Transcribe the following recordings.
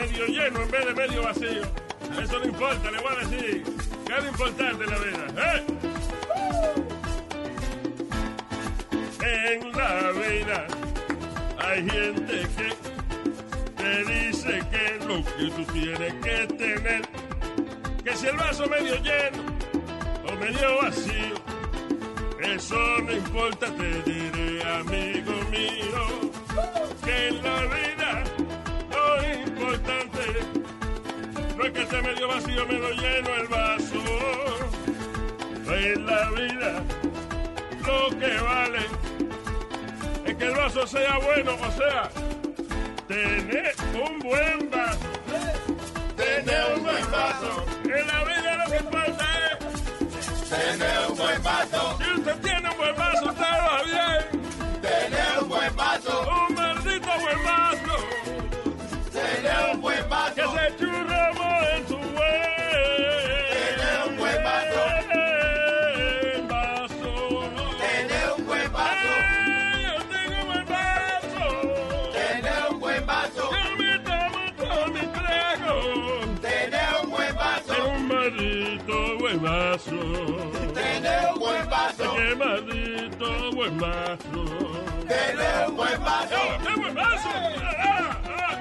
medio lleno en vez de medio vacío. Eso no importa, le voy a decir. ¿Qué es lo importante la vida? ¿eh? En la vida hay gente que te dice que lo que tú tienes que tener, que si el vaso medio lleno o medio vacío, eso no importa, te diré, amigo mío, que en la vida no es que esté medio vacío, medio lleno el vaso. En la vida lo que vale es que el vaso sea bueno, o sea, tener un buen vaso. Tener un buen vaso. En la vida lo que importa es Tener un buen vaso. si usted Qué maldito buen vaso. Tener un buen vaso. ¡Oh, qué buen vaso! ¡Ah, ah!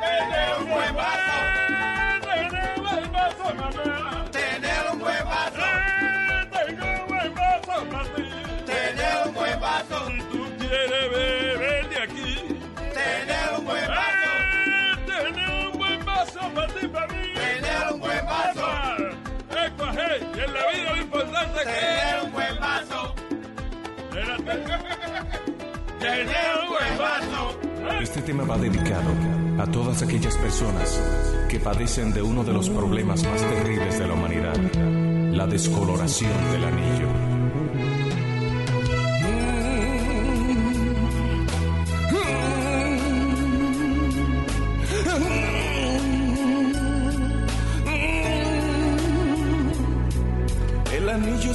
Tener un buen vaso. ¡Eh, Tener un buen vaso, mamá. Y en la vida lo importante es. Tener un buen vaso. Tener un buen vaso. Este tema va dedicado a todas aquellas personas que padecen de uno de los problemas más terribles de la humanidad, la descoloración del anillo.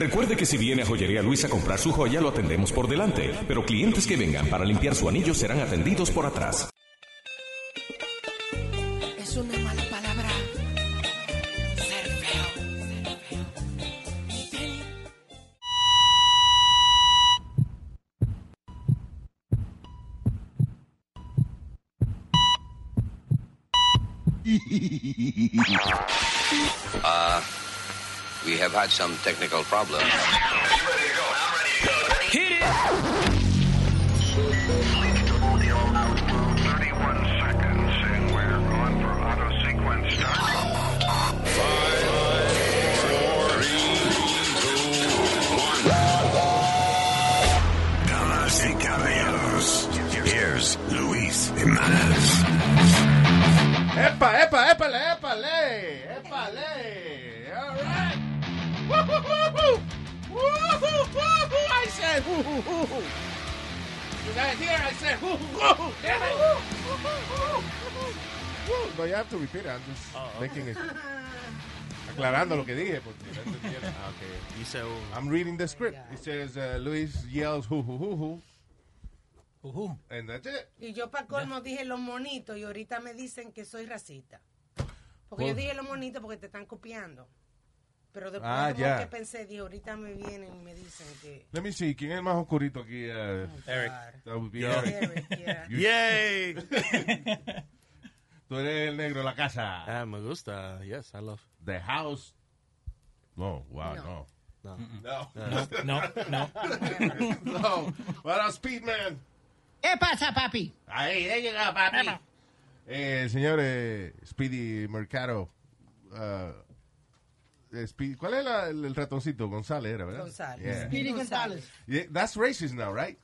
Recuerde que si viene a Joyería Luis a comprar su joya, lo atendemos por delante, pero clientes que vengan para limpiar su anillo serán atendidos por atrás. We have had some technical problems. Hit it! Damas y caballeros, here's Luis Jimenez. ¡Epa, epa, épale, épale! I said woo-hoo-hoo-hoo. You guys hear? I said woo-hoo-hoo. Damn it. No, you have to repeat it. I'm just making it. Aclarando lo que dije. Porque no entendieron. Ah, okay. Dice un- I'm reading the script. It says uh, Luis yells hoo-hoo-hoo-hoo. Ujú. And that's it. Y yo para colmo dije los monitos y ahorita me dicen que soy racista. Porque yo Por- dije los monitos porque te están copiando. Pero después Ah, como ya. que pensé, dije, ahorita me vienen y me dicen que... Let me see, ¿quién es el más oscurito aquí? Uh, Eric. that would be Yo. Eric. Eric, yeah. Yay! Tú eres el negro de la casa. ah, me gusta. Yes, I love. The house. No, wow, No. no. No. No. No, no. no. What up, Speedman? ¿Qué pasa, papi? Ahí, ya llega, papi. Eh, señor eh, Speedy Mercado. uh, ¿Cuál es la- el, el ratoncito? González era, ¿verdad? González. Yeah. Speedy González. Yeah, that's racist now, right?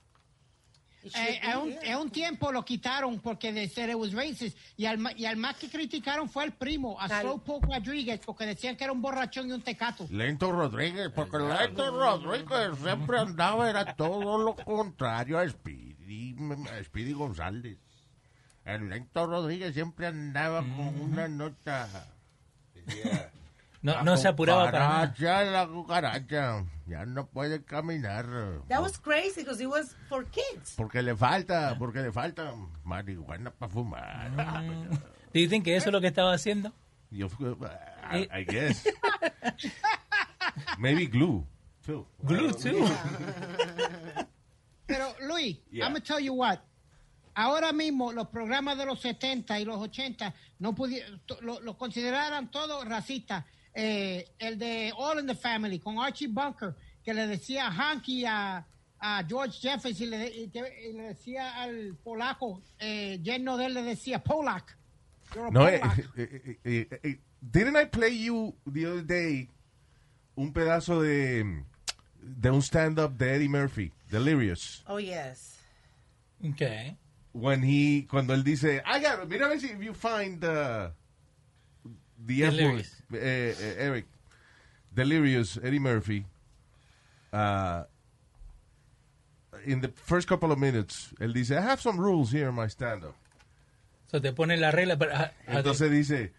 Eh, un, tiempo lo quitaron porque de ser it was racist y al, ma- y al más que criticaron fue al primo, a Slowpoke Rodriguez, porque decían que era un borrachón y un tecato. Lento Rodríguez, porque Lento Rodríguez siempre andaba, era todo lo contrario a Speedy, a Speedy González. El Lento Rodríguez siempre andaba con una nota. Yeah. No, no se apuraba para nada. cucaracha, la cucaracha. Ya no puede caminar. That was crazy because it was for kids. Porque le falta, porque le falta marihuana para fumar. ¿Do you think que eso es lo que estaba haciendo? Yo, I, I guess. Maybe glue, too. Glue, too. Pero Luis, Yeah. I'm gonna tell you what. Ahora mismo los programas de los 70 y los 80 no pudieron, lo, lo consideraran todos racistas. Eh, el de All in the Family con Archie Bunker que le decía Hanky a, a George Jefferson y le, y que- y le decía al polaco, eh, yerno de él le decía Polak. No, eh, Polak. eh, eh, eh, eh, didn't I play you the other day un pedazo de, de un stand-up de Eddie Murphy, Delirious, Oh, yes. Okay. when he, cuando él dice, I got, mira a ver si you find uh, the F word, Delirious. eh, eh, Eric, Delirious, Eddie Murphy, uh, in the first couple of minutes, él dice, I have some rules here in my stand-up. So te pone la regla, pero... ah, ah, Entonces dice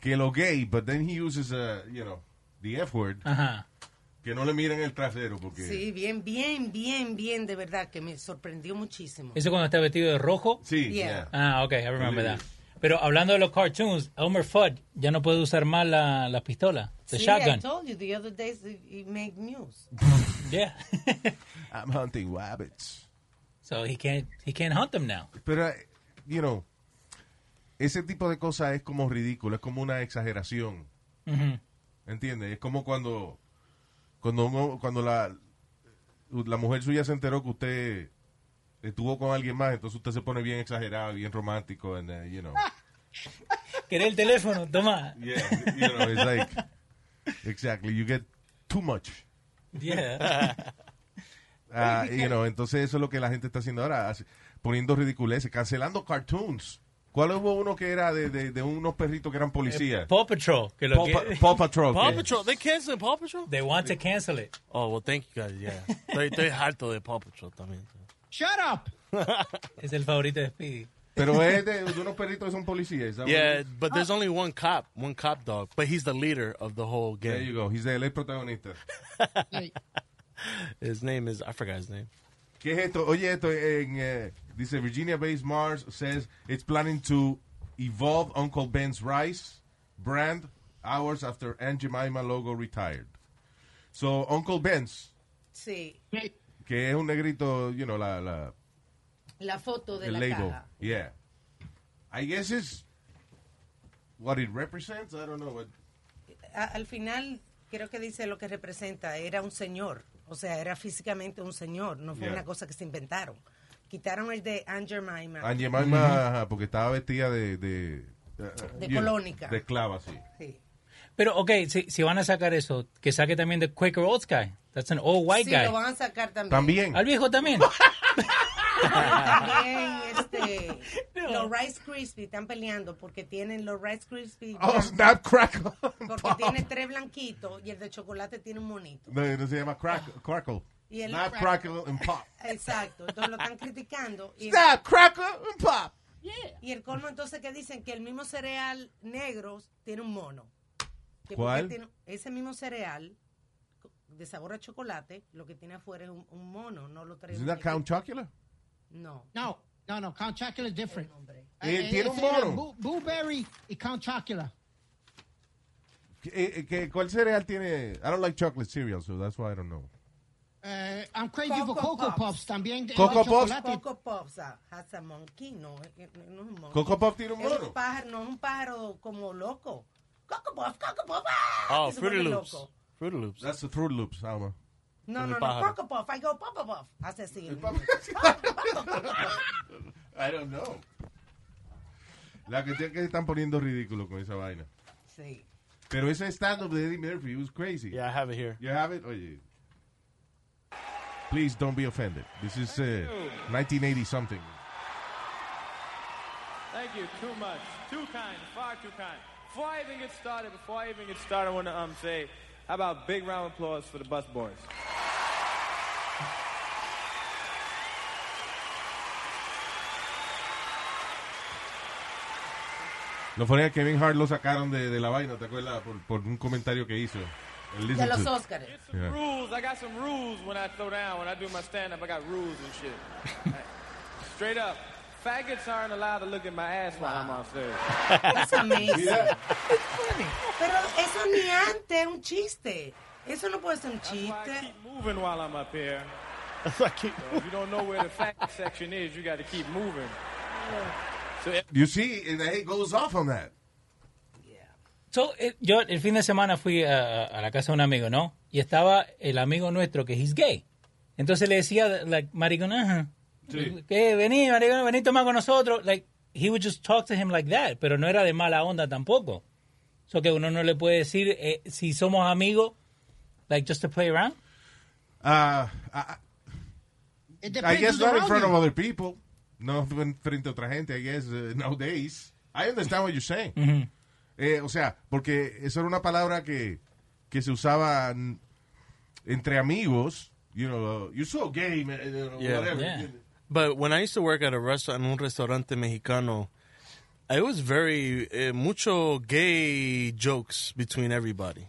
que lo gay, but then he uses, uh, you know, the F word, Ajá. que no le miren el trasero porque... Sí, bien, bien, bien, bien, de verdad, que me sorprendió muchísimo. ¿Eso cuando está vestido de rojo? Sí, Yeah. yeah. Ah, ok, I remember that. Pero hablando de los cartoons, Elmer Fudd ya no puede usar más la, la pistola, the Sí, I shotgun. told you the other it, it made news. Yeah. I'm hunting rabbits. so he can't, he can't hunt them now. Pero, you know, ese tipo de cosas es como ridículo, es como una exageración. Ujú. ¿Entiendes? Es como cuando cuando uno- cuando la la mujer suya se enteró que usted estuvo con alguien más, entonces usted se pone bien exagerado, bien romántico, and, uh, you know. ¿Querés el teléfono? Toma. Yeah, you know, it's like exactly, you get too much. Yeah. Ah, you know, entonces eso es lo que la gente está haciendo ahora, poniendo ridiculeces, cancelando cartoons. ¿Cuál hubo uno que era de, de, de unos perritos que eran policías? Paw Patrol. Que lo Paw, que- Pa- Paw Patrol. Paw Patrol. They canceled Paw Patrol? They want to cancel it. Oh, well, thank you guys, yeah. Estoy, estoy harto de Paw Patrol también. Shut up. Es el favorito de Speedy. Pero es de, de unos perritos que son policías. is that what Yeah, but there's only one cop, one cop dog, but he's the leader of the whole There you go. He's the, él protagonista. His name is, I forgot his name. ¿Qué es esto? Oye, esto en, eh, dice Virginia-based Mars says it's planning to evolve Uncle Ben's rice brand hours after Aunt Jemima logo retired. So Uncle Ben's, Sí, hey, que es un negrito, you know, la, la la foto de la label. caja. Yeah. I guess it's what it represents. I don't know what. A- al final, creo que dice lo que representa. Era un señor. O sea, era físicamente un señor. No fue Yeah. una cosa que se inventaron. Quitaron el de Aunt Jemima. Aunt Jemima, ajá, porque estaba vestida de de, eh, De know, colónica. de esclava, sí. Sí. Pero, ok, si, si van a sacar eso, que saque también de Quaker Oats Guy. That's an old white Sí, guy. lo van a sacar también. También. Al viejo también. También, este, los Rice Krispies están peleando porque tienen los Rice Krispies. Oh, snap, crackle. porque pop. tiene tres blanquitos y el de chocolate tiene un monito. No, no se llama crack, crackle. Y el Snap, crackle. crackle and pop. Exacto, entonces lo están criticando. Y, Snap, crackle and pop. y el colmo entonces que dicen que el mismo cereal negro tiene un mono. Que ¿Cuál? tiene- ese mismo cereal de sabor a chocolate, lo que tiene afuera es un, un mono, no lo trae. Un that Count. Chocula? No. no, no, no. Count Chocula is different. Eh, Eh, tiene un mono. Blueberry y Count Chocula. Eh, eh, ¿qué- ¿Cuál cereal tiene? I don't like chocolate cereal, so that's why I don't know. Eh, I'm crazy for Coco Cocoa Puffs. Puffs también. Coco chocolate. Coco Pops ah, has a monkey, no, no es un monkey. Coco Puff tiene un Es mono. un pájaro, no es un pájaro como loco. Coco Puff, Coco Puff, ah, Oh, Fruity Loops. loco. Fruity Loops. That's the Fruit Loops, Alma. No, no, no, pájaro. Coco Puff, I go Papa Puff. Hace así. I don't know. La que que están poniendo ridículo con esa vaina. Sí. Pero ese stand-up de Eddie Murphy it was crazy. Yeah, I have it here. You have it? Oye. Please don't be offended. This is uh, 1980 something. Thank you. Too much. Too kind. Far too kind. Before I even get started, before I even get started, I want to um, say, how about big round of applause for the bus boys? Es que Kevin Hart lo sacaron de, de la vaina, ¿te acuerdas? Por, por un comentario que hizo. De los Óscares. Yeah. Rules. I got some rules when I throw down. When I do my stand up, I got rules and shit. Straight up. Faggots aren't allowed to look at my ass while I'm on stage. That's amazing. Yeah. Pero eso ni antes, un chiste. Eso no puede ser un That's why I chiste. keep moving while I'm up here. So if you don't know where the faggot section is, you got to keep moving. So You see, and he goes off on that. So, eh, yo el fin de semana fui a, a la casa de un amigo, ¿no? Y estaba el amigo nuestro que es gay. Entonces le decía, like, maricón, ajá. Sí. Que vení, maricón, vení, toma con nosotros. Like, he would just talk to him like that, pero no era de mala onda tampoco. So que uno no le puede decir, eh, si somos amigos, like, just to play around. Uh, I, I guess not in front you. of other people. No en frente a otra gente, I guess, uh, nowadays. I understand what you're saying. Ujú. Eh, o sea, porque eso era una palabra que, que se usaba entre amigos. You know, uh, you're so gay, man. you know, Yeah. whatever. But when I used to work at a restaurant, en un restaurante mexicano, it was very, eh, mucho gay jokes between everybody.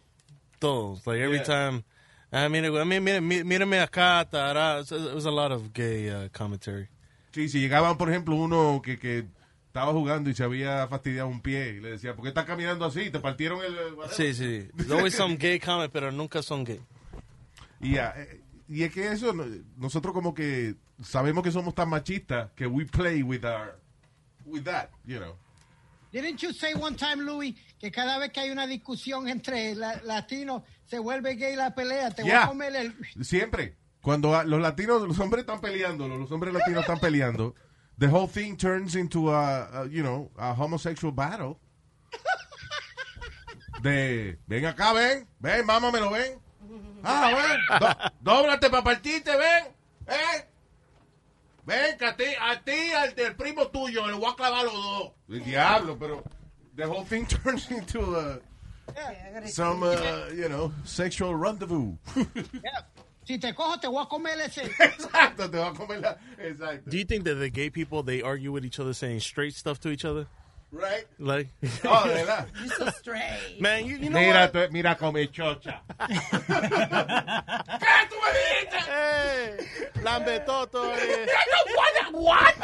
Todos. Like every Yeah. time, I mean, I mean, mire, mire- mírame acá, tará. It was a lot of gay uh, commentary. Sí, si llegaban, por ejemplo, uno que, que estaba jugando y se había fastidiado un pie y le decía, ¿por qué estás caminando así? ¿Te partieron el...? whatever?" Sí, sí. There's always some gay comment, pero nunca son gay. Y, ya, eh, y es que eso, no- nosotros como que sabemos que somos tan machistas que we play with our, with that, you know. Didn't you say one time, Louis, que cada vez que hay una discusión entre la- latinos se vuelve gay la pelea? Te voy Yeah. a comer el... Siempre. Cuando a- los latinos, los hombres están peleando, los hombres latinos están peleando, the whole thing turns into a, a, you know, a homosexual battle. De, ven acá, ven, ven, mámamelo, ven. Ah, ven, do- dóblate para partirte, ven, ven. Ven, que a ti, a ti, al del primo tuyo, le voy a clavar los dos. El diablo, pero the whole thing turns into a, some, uh, you know, sexual rendezvous. Si te cojo, te voy a comer ese... Exacto, te va a comer la... Exacto. Do you think that the gay people, they argue with each other saying straight stuff to each other? Right? Like, Oh, de verdad. You're so straight. man, you, you know Mira, what? tú- mira come chocha. Hey, lambetoto. Eh. What?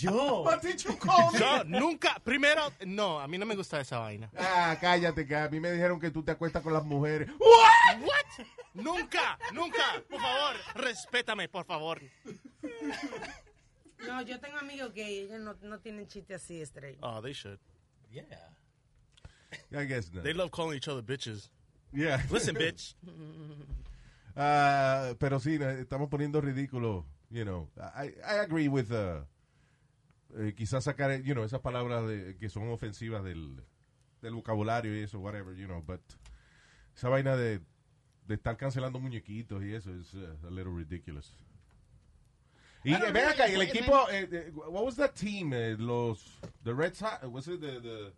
Yo. What did you call me? Yo nunca, primero, no, a mí no me gusta esa vaina. Ah, cállate, que a mí me dijeron que tú te acuestas con las mujeres. What? What? Nunca, nunca. Por favor, respétame, por favor. No, yo tengo amigos que ellos no, no tienen chiste así, estrella. Oh, they should. Yeah. I guess not. They love calling each other bitches. Yeah. Listen, bitch. Ah, pero sí, no, estamos poniendo ridículo, you know. I, I agree with, uh, eh, quizás sacar, you know, esas palabras de, que son ofensivas del, del vocabulario y eso, whatever, you know, but esa vaina de, de estar cancelando muñequitos y eso es uh, a little ridiculous. Y eh, ven acá, y el equipo, eh, eh, what was that team? Eh, los, the Red Sox, was it the, the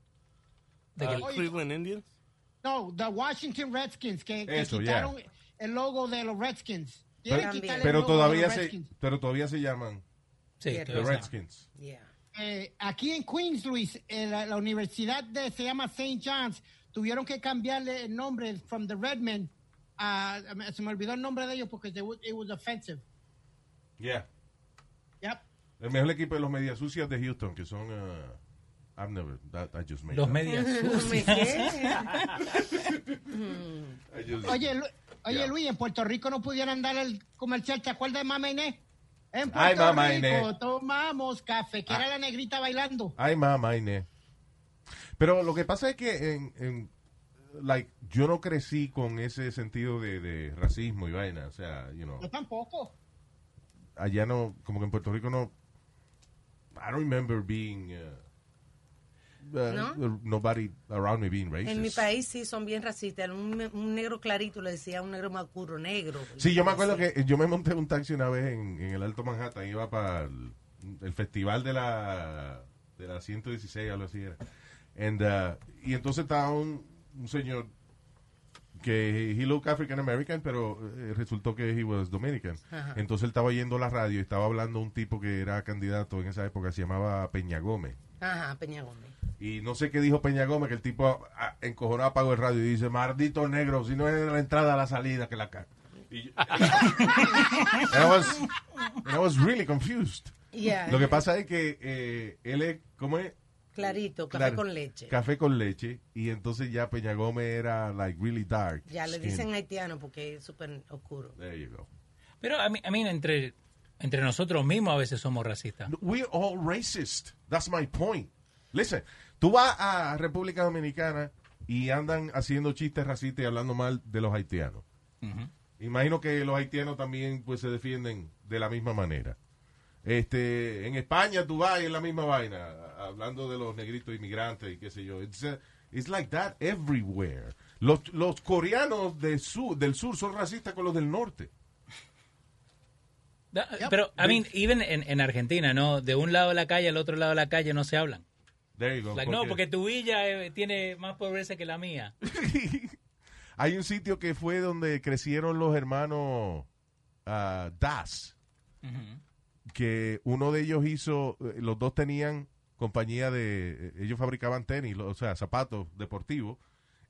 The Uh, Cleveland Indians? No, the Washington Redskins, que, que Eso, quitaron el logo de los Redskins. pero, pero logo de todavía los se, Redskins. pero todavía se llaman Sí, Yeah, the. Redskins. Yeah. Eh, aquí en Queens, Luis, eh, la, la universidad de, se llama St. John's, tuvieron que cambiarle el nombre from the Redmen a, se me olvidó el nombre de ellos porque they it was offensive. Yeah. El mejor equipo de los medias sucias de Houston, que son uh, I've never. That, I just made Los that. medias sucias. Oye, Lu- oye Yeah. Luis, en Puerto Rico no pudieran dar el comercial. ¿Te acuerdas de Mama Inés? En Puerto Ay, Mama Rico Inés. Ah. tomamos café, que era la negrita bailando. Ay, mamá, Inés. Pero lo que pasa es que en, en- like, yo no crecí con ese sentido de, de racismo y vaina. O sea, you know, Yo tampoco. allá no, como que en Puerto Rico no. I don't remember being. uh, uh, ¿No? Nobody around me being racist. En mi país sí son bien racistas. Un, un negro clarito le decía un negro más oscuro, negro. Sí, yo me acuerdo que yo me monté un taxi una vez en, en el Alto Manhattan, iba para el, el festival de la de la 116, algo así era. And, uh, y entonces estaba un, un señor que he looked African American, pero eh, resultó que he was Dominican. Ajá. Entonces él estaba yendo a la radio y estaba hablando un tipo que era candidato en esa época, se llamaba Peña Gómez. Ajá, Peña Gómez. Y no sé qué dijo Peña Gómez, que el tipo ah, encojonado apagó el radio y dice, maldito negro, si no es la entrada a la salida que la caga. Y yo- I was, I was really confused. Yeah. Lo que pasa es que eh, él es, ¿cómo es? Clarito, café Claro, con leche. Café con leche. Y entonces ya Peña Gómez era like really dark. Ya le skin. dicen haitiano porque es súper oscuro. There you go. Pero a mí, a mí entre, entre nosotros mismos a veces somos racistas. We're all racist. That's my point. Listen, tú vas a República Dominicana y andan haciendo chistes racistas y hablando mal de los haitianos. Imagino que los haitianos también pues se defienden de la misma manera. Este, en España y es la misma vaina, hablando de los negritos inmigrantes y qué sé yo. It's, uh, it's like that everywhere. Los, los coreanos del sur, del sur son racistas con los del norte. Da- Pero, I mean, even en, en Argentina, ¿no? De un lado de la calle al otro lado de la calle no se hablan. There you go. Like, no, porque tu villa eh, tiene más pobreza que la mía. Hay un sitio que fue donde crecieron los hermanos ah, Das, que uno de ellos hizo, eh, los dos tenían compañía de, eh, ellos fabricaban tenis, o sea, zapatos deportivos,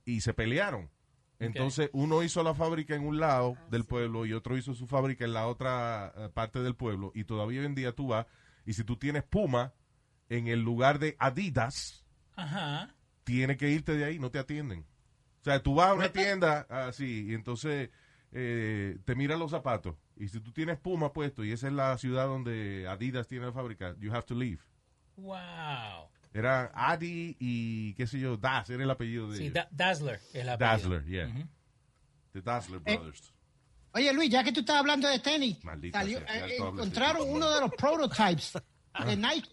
y se pelearon. Entonces uno hizo la fábrica en un lado del pueblo y otro hizo su fábrica en la otra eh, parte del pueblo, y todavía hoy en día tú vas, y si tú tienes Puma en el lugar de Adidas, Ajá. tienes que irte de ahí, no te atienden. O sea, tú vas a una tienda así y entonces eh, te miran los zapatos. Y si tú tienes Puma puesto y esa es la ciudad donde Adidas tiene la fábrica, you have to leave. Wow. Era Adi y qué sé yo, Das, era el apellido de Sí, ellos. Da- Dazzler es la Dazzler, yeah. The Dazzler Eh, Brothers. Oye, Luis, ya que tú estás hablando de tenis, Maldita salió- sea, eh, encontraron uno de los prototypes de Nike.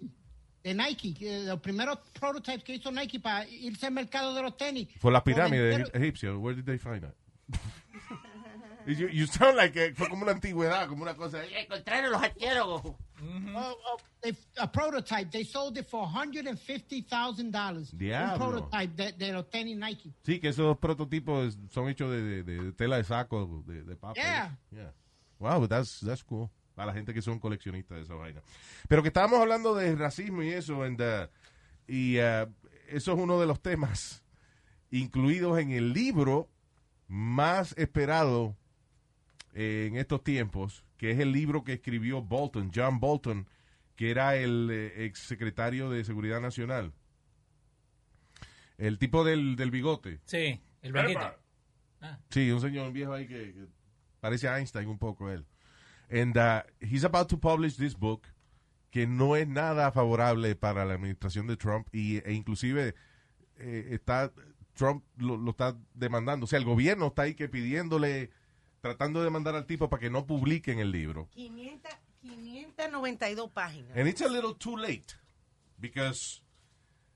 De Nike, que los primeros prototypes que hizo Nike para irse al mercado de los tenis. Fue la pirámide egipcia. Where did they find that? You, you sound like eh, fue como una antigüedad, como una cosa. "Eh, Encontraron los arqueólogos. Oh, oh, they- a prototype. They sold it for $150,000. Diablo. Un prototype de, de los tenis Nike. Sí, que esos prototipos son hechos de, de- de tela de saco, de, de papel. Yeah. Yeah. Wow, that's, that's cool. Para la gente que son coleccionistas de esa vaina. Pero que estábamos hablando de racismo y eso, and, uh, y uh, eso es uno de los temas incluidos en el libro más esperado eh, en estos tiempos, que es el libro que escribió Bolton, John Bolton, que era el eh, ex secretario de Seguridad Nacional. El tipo del, del bigote. Sí, el blanquito. Sí, un señor viejo ahí que, que parece Einstein un poco él. And uh, he's about to publish this book que no es nada favorable para la administración de Trump y, e inclusive eh, está Trump lo, lo está demandando. O sea, el gobierno está ahí que pidiéndole, tratando de demandar al tipo para que no publiquen el libro. 500, 592 páginas. And it's a little too late because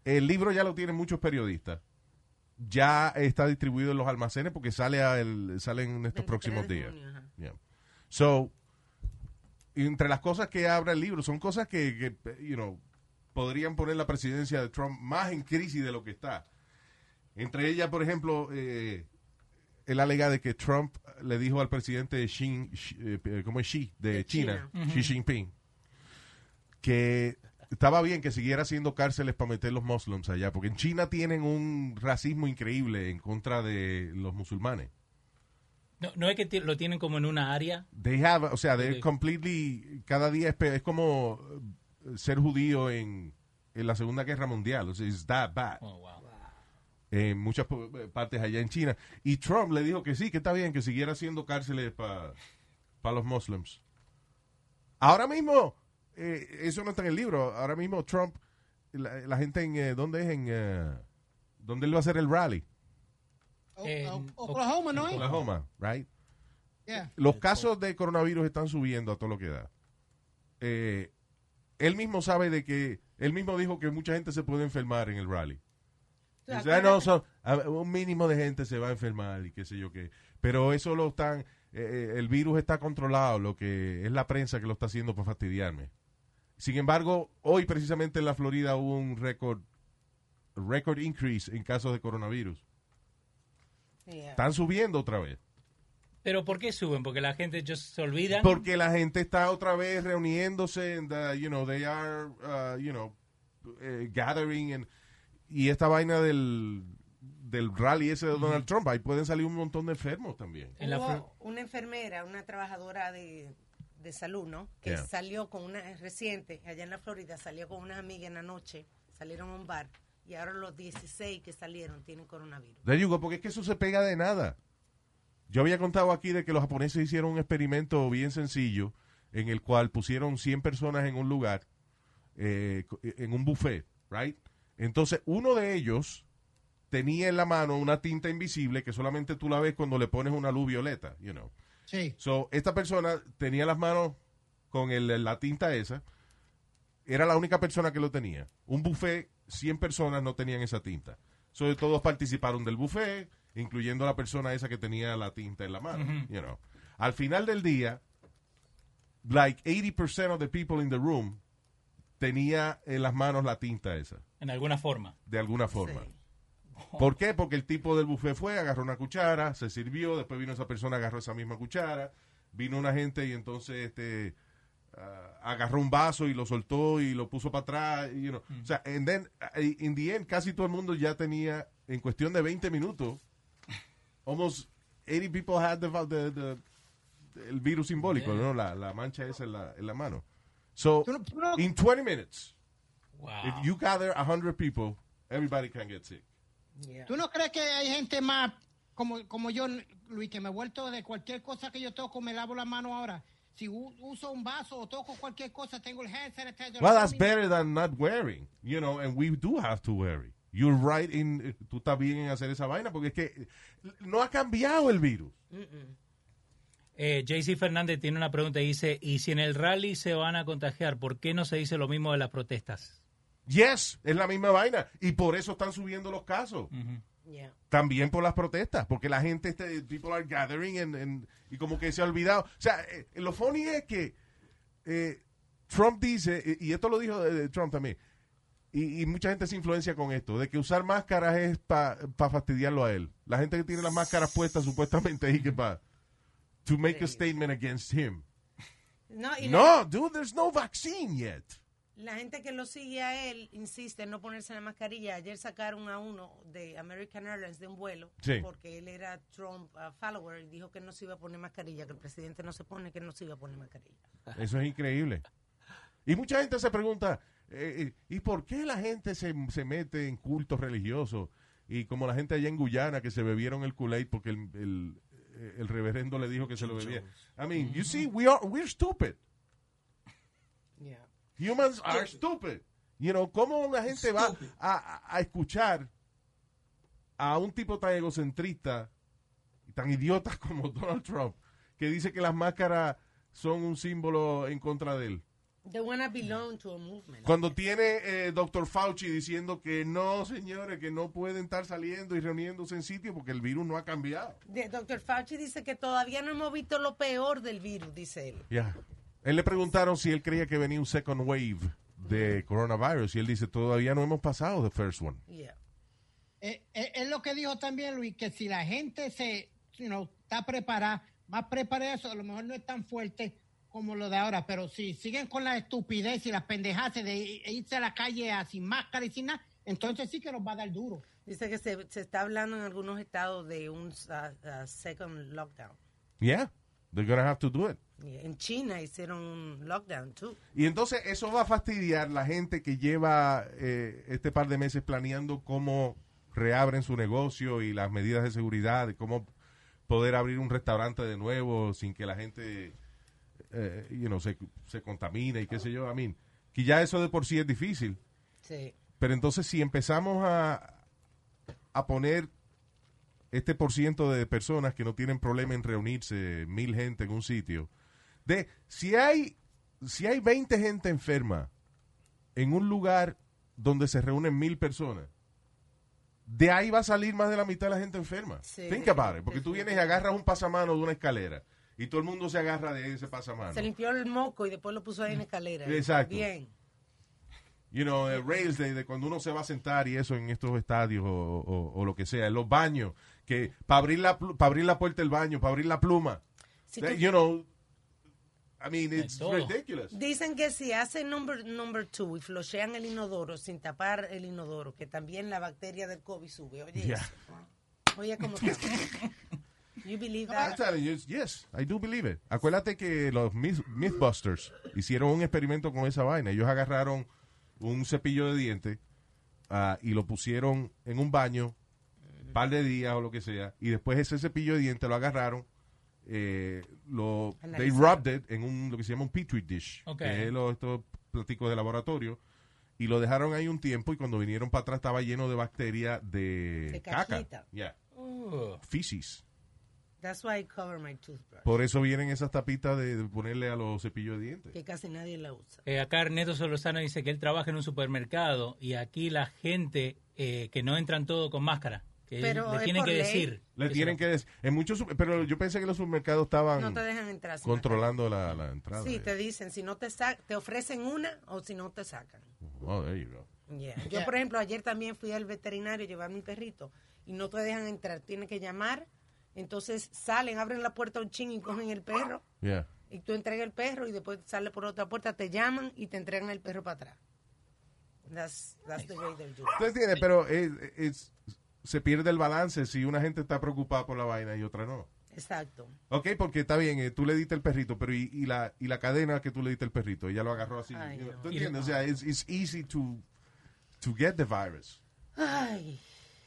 el libro ya lo tienen muchos periodistas. Ya está distribuido en los almacenes porque sale a el, sale en estos 23 próximos días. junio. Yeah. So, entre las cosas que habla el libro son cosas que, que, you know, podrían poner la presidencia de Trump más en crisis de lo que está. Entre ellas, por ejemplo, eh, él alega de que Trump le dijo al presidente Xi, Xi- eh, ¿cómo es Xi? De, China, China. Xi Jinping, que estaba bien que siguiera haciendo cárceles para meter los muslims allá, porque en China tienen un racismo increíble en contra de los musulmanes. No, no es que lo tienen como en una área. They have, o sea, they're completely, cada día es, es como eh, ser judío en, en la Segunda Guerra Mundial. O sea, it's that bad. En muchas po- partes allá en China. Y Trump le dijo que sí, que está bien, que siguiera haciendo cárceles para los muslims. Ahora mismo, eh, eso no está en el libro. Ahora mismo Trump, la, la gente en, eh, ¿dónde es? En, eh, ¿Dónde él va a hacer el rally? En Oklahoma, ¿no? es? Oklahoma, right? Yeah. Los casos de coronavirus están subiendo a todo lo que da. Eh, él mismo sabe de que, él mismo dijo que mucha gente se puede enfermar en el rally. ¿Te Dice, "Ah, no, son- un mínimo de gente se va a enfermar y qué sé yo qué. Pero eso lo están, eh, el virus está controlado, lo que es la prensa que lo está haciendo para fastidiarme. Sin embargo, hoy precisamente en la Florida hubo un récord, record increase en casos de coronavirus. Yeah. Están subiendo otra vez. Pero ¿por qué suben? Porque la gente just se olvida. Porque la gente está otra vez reuniéndose, and, uh, you know, they are, uh, you know, eh, gathering, and- y esta vaina del, del rally ese de Donald Trump, ahí pueden salir un montón de enfermos también. Hubo una enfermera, una trabajadora de, de salud, ¿no? Que Yeah. salió con una reciente, allá en la Florida, salió con unas amigas en la noche, salieron a un bar y ahora los 16 que salieron tienen coronavirus. There you go, porque es que eso se pega de nada. Yo había contado aquí de que los japoneses hicieron un experimento bien sencillo en el cual pusieron 100 personas en un lugar, eh, co- en un buffet, right? Entonces, uno de ellos tenía en la mano una tinta invisible que solamente tú la ves cuando le pones una luz violeta, you know. Sí. So, esta persona tenía las manos con el- la tinta esa. Era la única persona que lo tenía. Un buffet, 100 personas no tenían esa tinta. So, todos participaron del buffet, incluyendo la persona esa que tenía la tinta en la mano. You know. Al final del día, like 80% of the people in the room tenía en las manos la tinta esa, En alguna forma. de alguna forma. ¿Por qué? Porque el tipo del buffet fue, agarró una cuchara, se sirvió, después vino esa persona, agarró esa misma cuchara, vino una gente y entonces este ah, agarró un vaso y lo soltó y lo puso para atrás, you know. O sea, and then, eh, in the end, casi todo el mundo ya tenía, en cuestión de 20 minutos, almost 80 people had the, the- the- el virus simbólico, ¿no? La, la mancha esa en la, en la mano. So, in 20 minutes, if you gather 100 people, everybody can get sick. ¿Tú no crees que hay gente más como, como yo, Luis, que me he vuelto de cualquier cosa que yo toco, me lavo la mano ahora? Si uso un vaso o toco cualquier cosa, tengo el hand sanitizer. Well, that's better than not wearing, you know, and we do have to wear it. You're right in, tú estás bien en hacer esa vaina porque es que no ha cambiado el virus. Eh, JC Fernández tiene una pregunta y dice, ¿y si en el rally se van a contagiar, por qué no se dice lo mismo de las protestas? Yes, es la misma vaina y por eso están subiendo los casos. Yeah. También por las protestas, porque la gente, este, people are gathering and- and- y como que se ha olvidado. O sea, eh, lo funny es que eh, Trump dice, y y esto lo dijo eh, Trump también, y, y mucha gente se influencia con esto, de que usar máscaras es para fastidiarlo a él. La gente que tiene las máscaras puestas supuestamente es que para to make a statement against him. No, dude, there's no vaccine yet. La, gente que lo sigue a él insiste en no ponerse la mascarilla. Ayer sacaron a uno de American Airlines de un vuelo Sí. porque él era Trump uh, follower y dijo que no se iba a poner mascarilla, que el presidente no se pone, que no se iba a poner mascarilla. Eso es increíble. Y mucha gente se pregunta, eh, eh, ¿y por qué la gente se, se mete en cultos religiosos? Y como la gente allá en Guyana que se bebieron el Kool-Aid porque el, el, el reverendo le dijo que se lo bebía. I mean, you see, we are, we're stupid. Yeah. Humans are stupid. You know, ¿cómo la gente va a, a- a escuchar a un tipo tan egocentrista y tan idiota como Donald Trump que dice que las máscaras son un símbolo en contra de él? They wanna belong to a movement. Cuando tiene eh, Dr. Fauci diciendo que no, señores, que no pueden estar saliendo y reuniéndose en sitios porque el virus no ha cambiado. De- Dr. Fauci dice que todavía no hemos visto lo peor del virus, dice él. Ya. Él le preguntaron si él creía que venía un second wave de coronavirus y él dice, todavía no hemos pasado the first one. Yeah. Eh, eh, es lo que dijo también Luis, que si la gente se, you know, está preparada, más preparada eso, a lo mejor no es tan fuerte como lo de ahora, pero si siguen con la estupidez y las pendejadas de irse a la calle a- sin máscara y sin nada, entonces sí que nos va a dar duro. Dice que se, se está hablando en algunos estados de un uh, uh, second lockdown. Yeah. They're gonna have to do it. Y En China hicieron un lockdown, too. Y entonces eso va a fastidiar la gente que lleva eh, este par de meses planeando cómo reabren su negocio y las medidas de seguridad, de cómo poder abrir un restaurante de nuevo sin que la gente eh, you know, se, se contamine y qué sé yo. I mean, que ya eso de por sí es difícil. Sí. Pero entonces si empezamos a, a poner este por ciento de personas que no tienen problema en reunirse, mil gente en un sitio, de si hay, si hay 20 gente enferma en un lugar donde se reúnen mil personas, de ahí va a salir más de la mitad de la gente enferma. Sí. Think about it, porque tú vienes y agarras un pasamano de una escalera y todo el mundo se agarra de ese pasamano. Se limpió el moco y después lo puso ahí en la escalera. Exacto. Bien. you know, eh, rails de, de cuando uno se va a sentar y eso en estos estadios o, o- o lo que sea, en los baños, que para abrir la para abrir la puerta del baño, para abrir la pluma, Si that, tú- you know, I mean, it's ridiculous. Dicen que si hacen number, number two y flochean el inodoro sin tapar el inodoro, que también la bacteria del COVID sube. Oye, Yeah. eso. Oye, ¿cómo está? You believe I'm that? telling you, yes, I do believe it. Acuérdate que los Myth- Mythbusters hicieron un experimento con esa vaina. Ellos agarraron un cepillo de dientes ah, y lo pusieron en un baño un par de días o lo que sea, y después ese cepillo de dientes lo agarraron, eh, lo, they rubbed it en un, lo que se llama un petri dish, Ok. que es lo- estos platicos de laboratorio, y lo dejaron ahí un tiempo y cuando vinieron para atrás estaba lleno de bacterias de, De caca. Yeah. Uh, Feces. That's why I cover my toothbrush. Por eso vienen esas tapitas de, ponerle a los cepillos de dientes. Que casi nadie la usa. eh, acá Ernesto Solozano dice que él trabaja en un supermercado y aquí la gente eh, que no entran todo con máscara. Que Pero le tienen que ley. decir. Le tienen que decir. En muchos, super- pero yo pensé que los supermercados estaban No te dejan entrar. controlando la, la entrada. Sí, te dicen, si no te sa- te ofrecen una o si no te sacan. Oh, there you go. Yeah. Yo, por ejemplo, ayer también fui al veterinario a llevar mi perrito y no te dejan entrar. Tienes que llamar. Entonces salen, abren la puerta un ching y cogen el perro. Yeah. Y tú entregas el perro y después sale por otra puerta, te llaman y te entregan el perro para atrás. That's, that's the way they do it. ¿Tú entiendes? Pero es- es- se pierde el balance si una gente está preocupada por la vaina y otra no. Exacto. Ok, porque está bien, eh, tú le diste el perrito, pero y, y la, y la cadena que tú le diste el perrito, ella lo agarró así. Ay, no. ¿Tú entiendes? O sea, it's, it's easy to, to get the virus. Ay,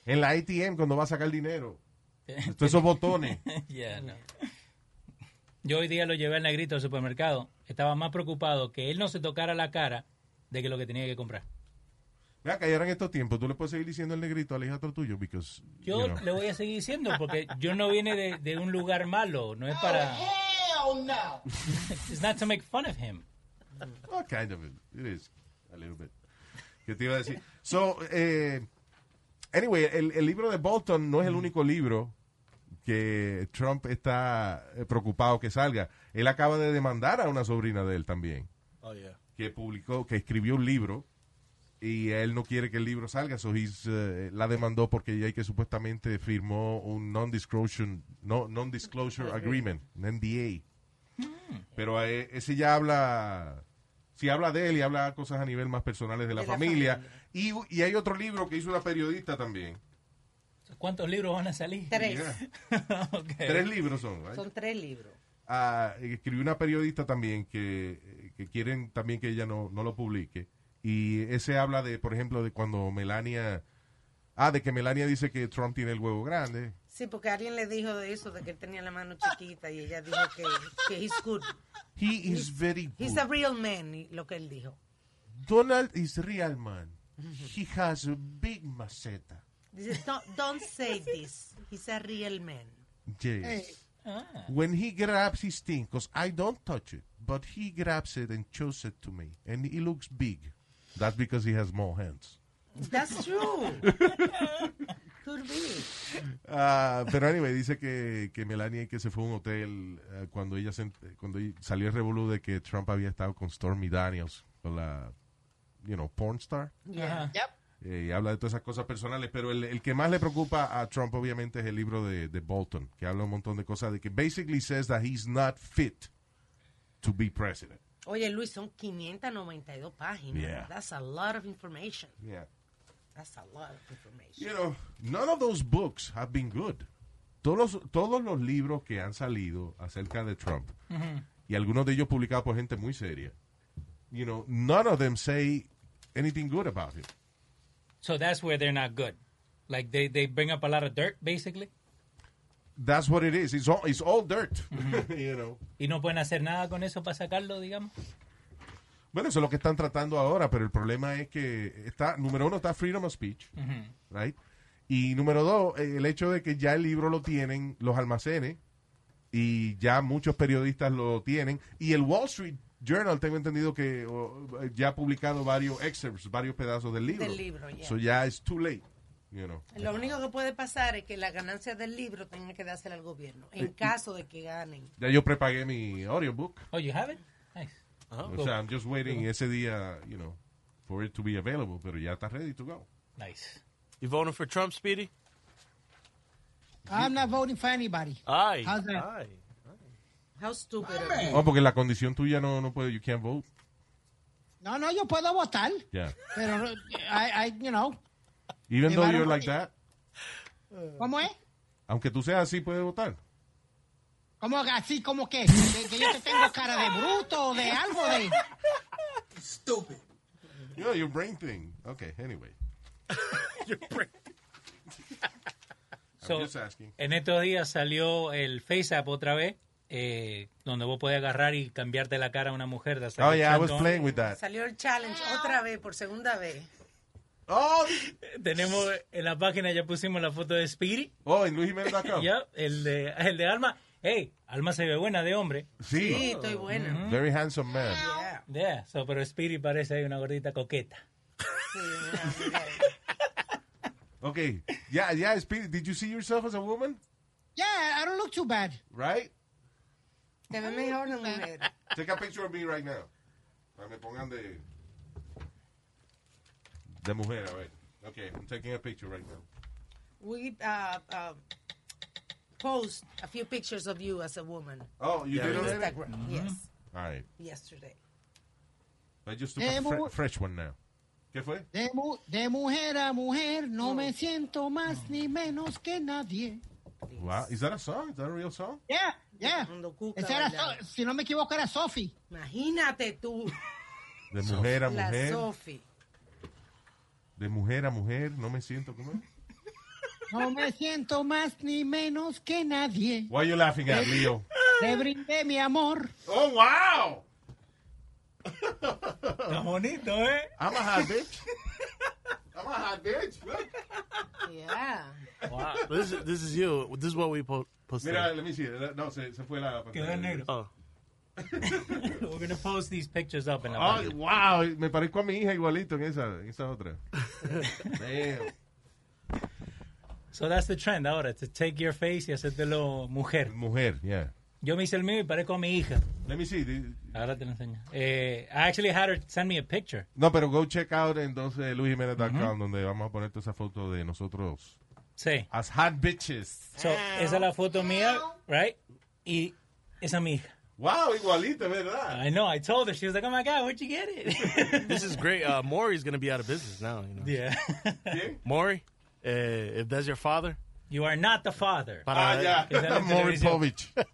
En la ATM, cuando va a sacar dinero, todos esos botones. Yeah, no. Yo hoy día lo llevé al negrito al supermercado. Estaba más preocupado que él no se tocara la cara de que lo que tenía que comprar. Vea, que ya eran estos tiempos. Tú le puedes seguir diciendo el negrito al hijo tuyo, because, Yo you know. le voy a seguir diciendo porque yo no vine de, de un lugar malo. No es para. Hell no. It's not to make fun of him. Oh, kind of. It is. A little bit. ¿Qué te iba a decir? So, eh, anyway, el, el libro de Bolton no es el único libro que Trump está eh, preocupado que salga. Él acaba de demandar a una sobrina de él también, Oh, yeah. que publicó, que escribió un libro y él no quiere que el libro salga, so he's, eh, la demandó porque ella que supuestamente firmó un non-disclosure no, non -disclosure agreement, un NDA. Pero eh, ese ya habla, si habla de él y habla cosas a nivel más personales de la, De la familia. Y, y hay otro libro que hizo una periodista también. ¿Cuántos libros van a salir? tres. Yeah. Tres libros son. right? Son tres libros. Ah, escribió una periodista también que, que quieren también que ella no, no lo publique. Y ese habla de, por ejemplo, de cuando Melania... Ah, de que Melania dice que Trump tiene el huevo grande. Sí, porque alguien le dijo de eso, de que él tenía la mano chiquita y ella dijo que, que he's good. He is very good. He's a real man, lo que él dijo. Donald is real man. He has a big maceta. Dice, don't, don't say this. He's a real man. Yes. Ah. When he grabs his thing, because I don't touch it, but he grabs it and shows it to me, and he looks big. That's because he has more hands. That's true. Could be. Ah, pero anyway, dice que, que Melania que se fue a un hotel eh, cuando ella se cuando ella- salió el revolú de que Trump había estado con Stormy Daniels, con la, you know, porn star. Ajá. Eh, y habla de todas esas cosas personales, pero el, el que más le preocupa a Trump obviamente es el libro de, de Bolton, que habla un montón de cosas, de que basically says that he's not fit to be president. Oye, Luis, son 592 páginas. Yeah. That's a lot of information. Yeah. That's a lot of information. You know, none of those books have been good. todos todos los libros que han salido acerca de Trump, Ujú. y algunos de ellos publicados por gente muy seria, you know, none of them say anything good about him. So that's where they're not good. Like they, they bring up a lot of dirt, basically. That's what it is. It's all, it's all dirt. you know. Y no pueden hacer nada con eso para sacarlo, digamos. Bueno, eso es lo que están tratando ahora, pero el problema es que está, número uno, está freedom of speech, Ujú. right? Y número dos, eh, el hecho de que ya el libro lo tienen los almacenes y ya muchos periodistas lo tienen. Y el Wall Street Journal, tengo entendido que oh, ya ha publicado varios excerpts, varios pedazos del libro. Del libro, yeah. So ya es too late, you know. Lo único que puede pasar es que las ganancias del libro tengan que dársela al gobierno, en caso de que ganen. Ya yo prepagué mi audiobook. Oh, you have it? Nice. O sea, I'm just waiting ese día, you know, for it to be available, pero ya está ready to go. Nice. You voting for Trump, Speedy? I'm not voting for anybody. Aye. How's that? Aye. How stupid you. Oh, porque la condición tuya no, no puede, you can't vote. No, no, yo puedo votar, Yeah. pero I, I, you know, Even though you're like that, ¿cómo es? aunque tú seas así, puedes votar. ¿Cómo así, como que? ¿Que, que yo te tengo cara de bruto o de algo de... Stupid. Yeah, your brain thing. Okay, anyway. So, I'm just asking. en estos días salió el FaceApp otra vez, eh, donde vos podés agarrar y cambiarte la cara a una mujer. That's like Oh, yeah, I was playing with that. Salió el challenge otra vez, por segunda vez. Oh, Tenemos en la página, ya pusimos la foto de Speedy. oh en luisjimenez.com. Ya, el de, el de Alma. Hey, Alma se ve buena de hombre. Sí. Sí, estoy buena. Very handsome man. Yeah. Yeah, so, pero Speedy parece ahí una gordita coqueta. Sí, mira, mira. Okay. Yeah, yeah, Speedy, did you see yourself as a woman? Yeah, I don't look too bad. Right? Te ve mejor la mujer. Take a picture of me right now. Para me pongan de... De mujer, a ver. Okay, I'm taking a picture right now. We uh, uh, post a few pictures of you as a woman. Oh, you Yeah, did we already? Instagram. Yes, All right. yesterday. I just took a fre- fresh one now. ¿Qué fue? De, mu- de mujer a mujer no me siento más ni menos que nadie. Wow. Is that a song? Is that a real song? Yeah, yeah. Cuca era. So- si no me equivoco era Sophie. Imagínate tú, De mujer a la mujer. Sophie. De mujer a mujer. No me siento como... No me siento más ni menos que nadie. Why are you laughing at, Leo? Le brindé mi amor. Oh, wow. Está bonito, ¿eh? I'm a hot bitch. I'm a hot bitch. Yeah. Wow. this, is, this is you. This is what we po- posted. Mira, let me see. No, se, se fue la Quedó en negro. Oh. We're gonna post these pictures up in la Oh, wow. Me parezco a mi hija igualito en esa, en esa otra. Damn. So that's the trend ahora, to take your face y hacértelo mujer. Mujer, yeah. Yo me hice el mío y parezco a mi hija. Let me see. Ahora te lo enseño. Eh, I actually had her send me a picture. No, pero go check out entonces luisjimenez.com donde vamos a poner toda esa foto de nosotros Sí. as hot bitches. So, esa es la foto mía, right? Y esa mi hija. Wow, igualito, ¿verdad? I know, I told her. She was like, oh my God, where'd you get it? This is great. Uh, Maury's going to be out of business now. You know. yeah. ¿Quién? Maury, uh, if that's your father. You are not the father. Para- Ah, ya. Que Maury. Povich. I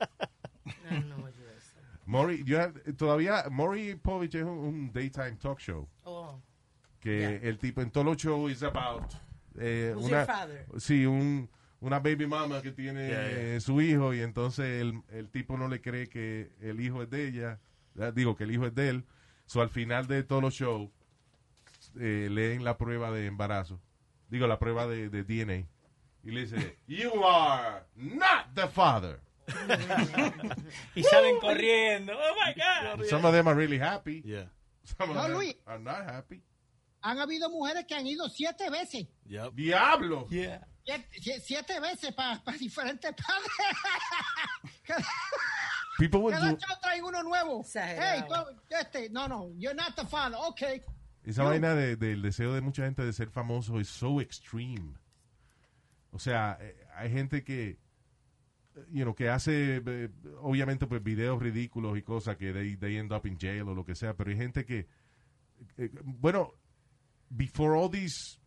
don't know what you said. Maury, you have- todavía, Maury Povich es un, un daytime talk show. Oh, Que Yeah. el tipo en todos los shows is about eh, una, sí, un, una baby mama que tiene Yeah, yeah. eh, su hijo y entonces el, el tipo no le cree que el hijo es de ella, digo que el hijo es de él. So al final de todos los shows eh, leen la prueba de embarazo, digo la prueba de, de DNA y le dice, you are not the father. Y salen corriendo. Oh my God. Some of them are really happy. Yeah. Some of No, them Luis. are not happy. Han habido mujeres que han ido siete veces. Yep. Diablo. Yeah. Siete, sie- siete veces para diferentes padres. People would cada show trae uno nuevo. Hey, este, no, no, you're not the father. Okay. Esa vaina de- del deseo de mucha gente de ser famoso es so extreme. O sea, eh, hay gente que, you know, que hace, eh, obviamente, pues videos ridículos y cosas que they, they end up in jail o lo que sea, pero hay gente que, eh, bueno, before all this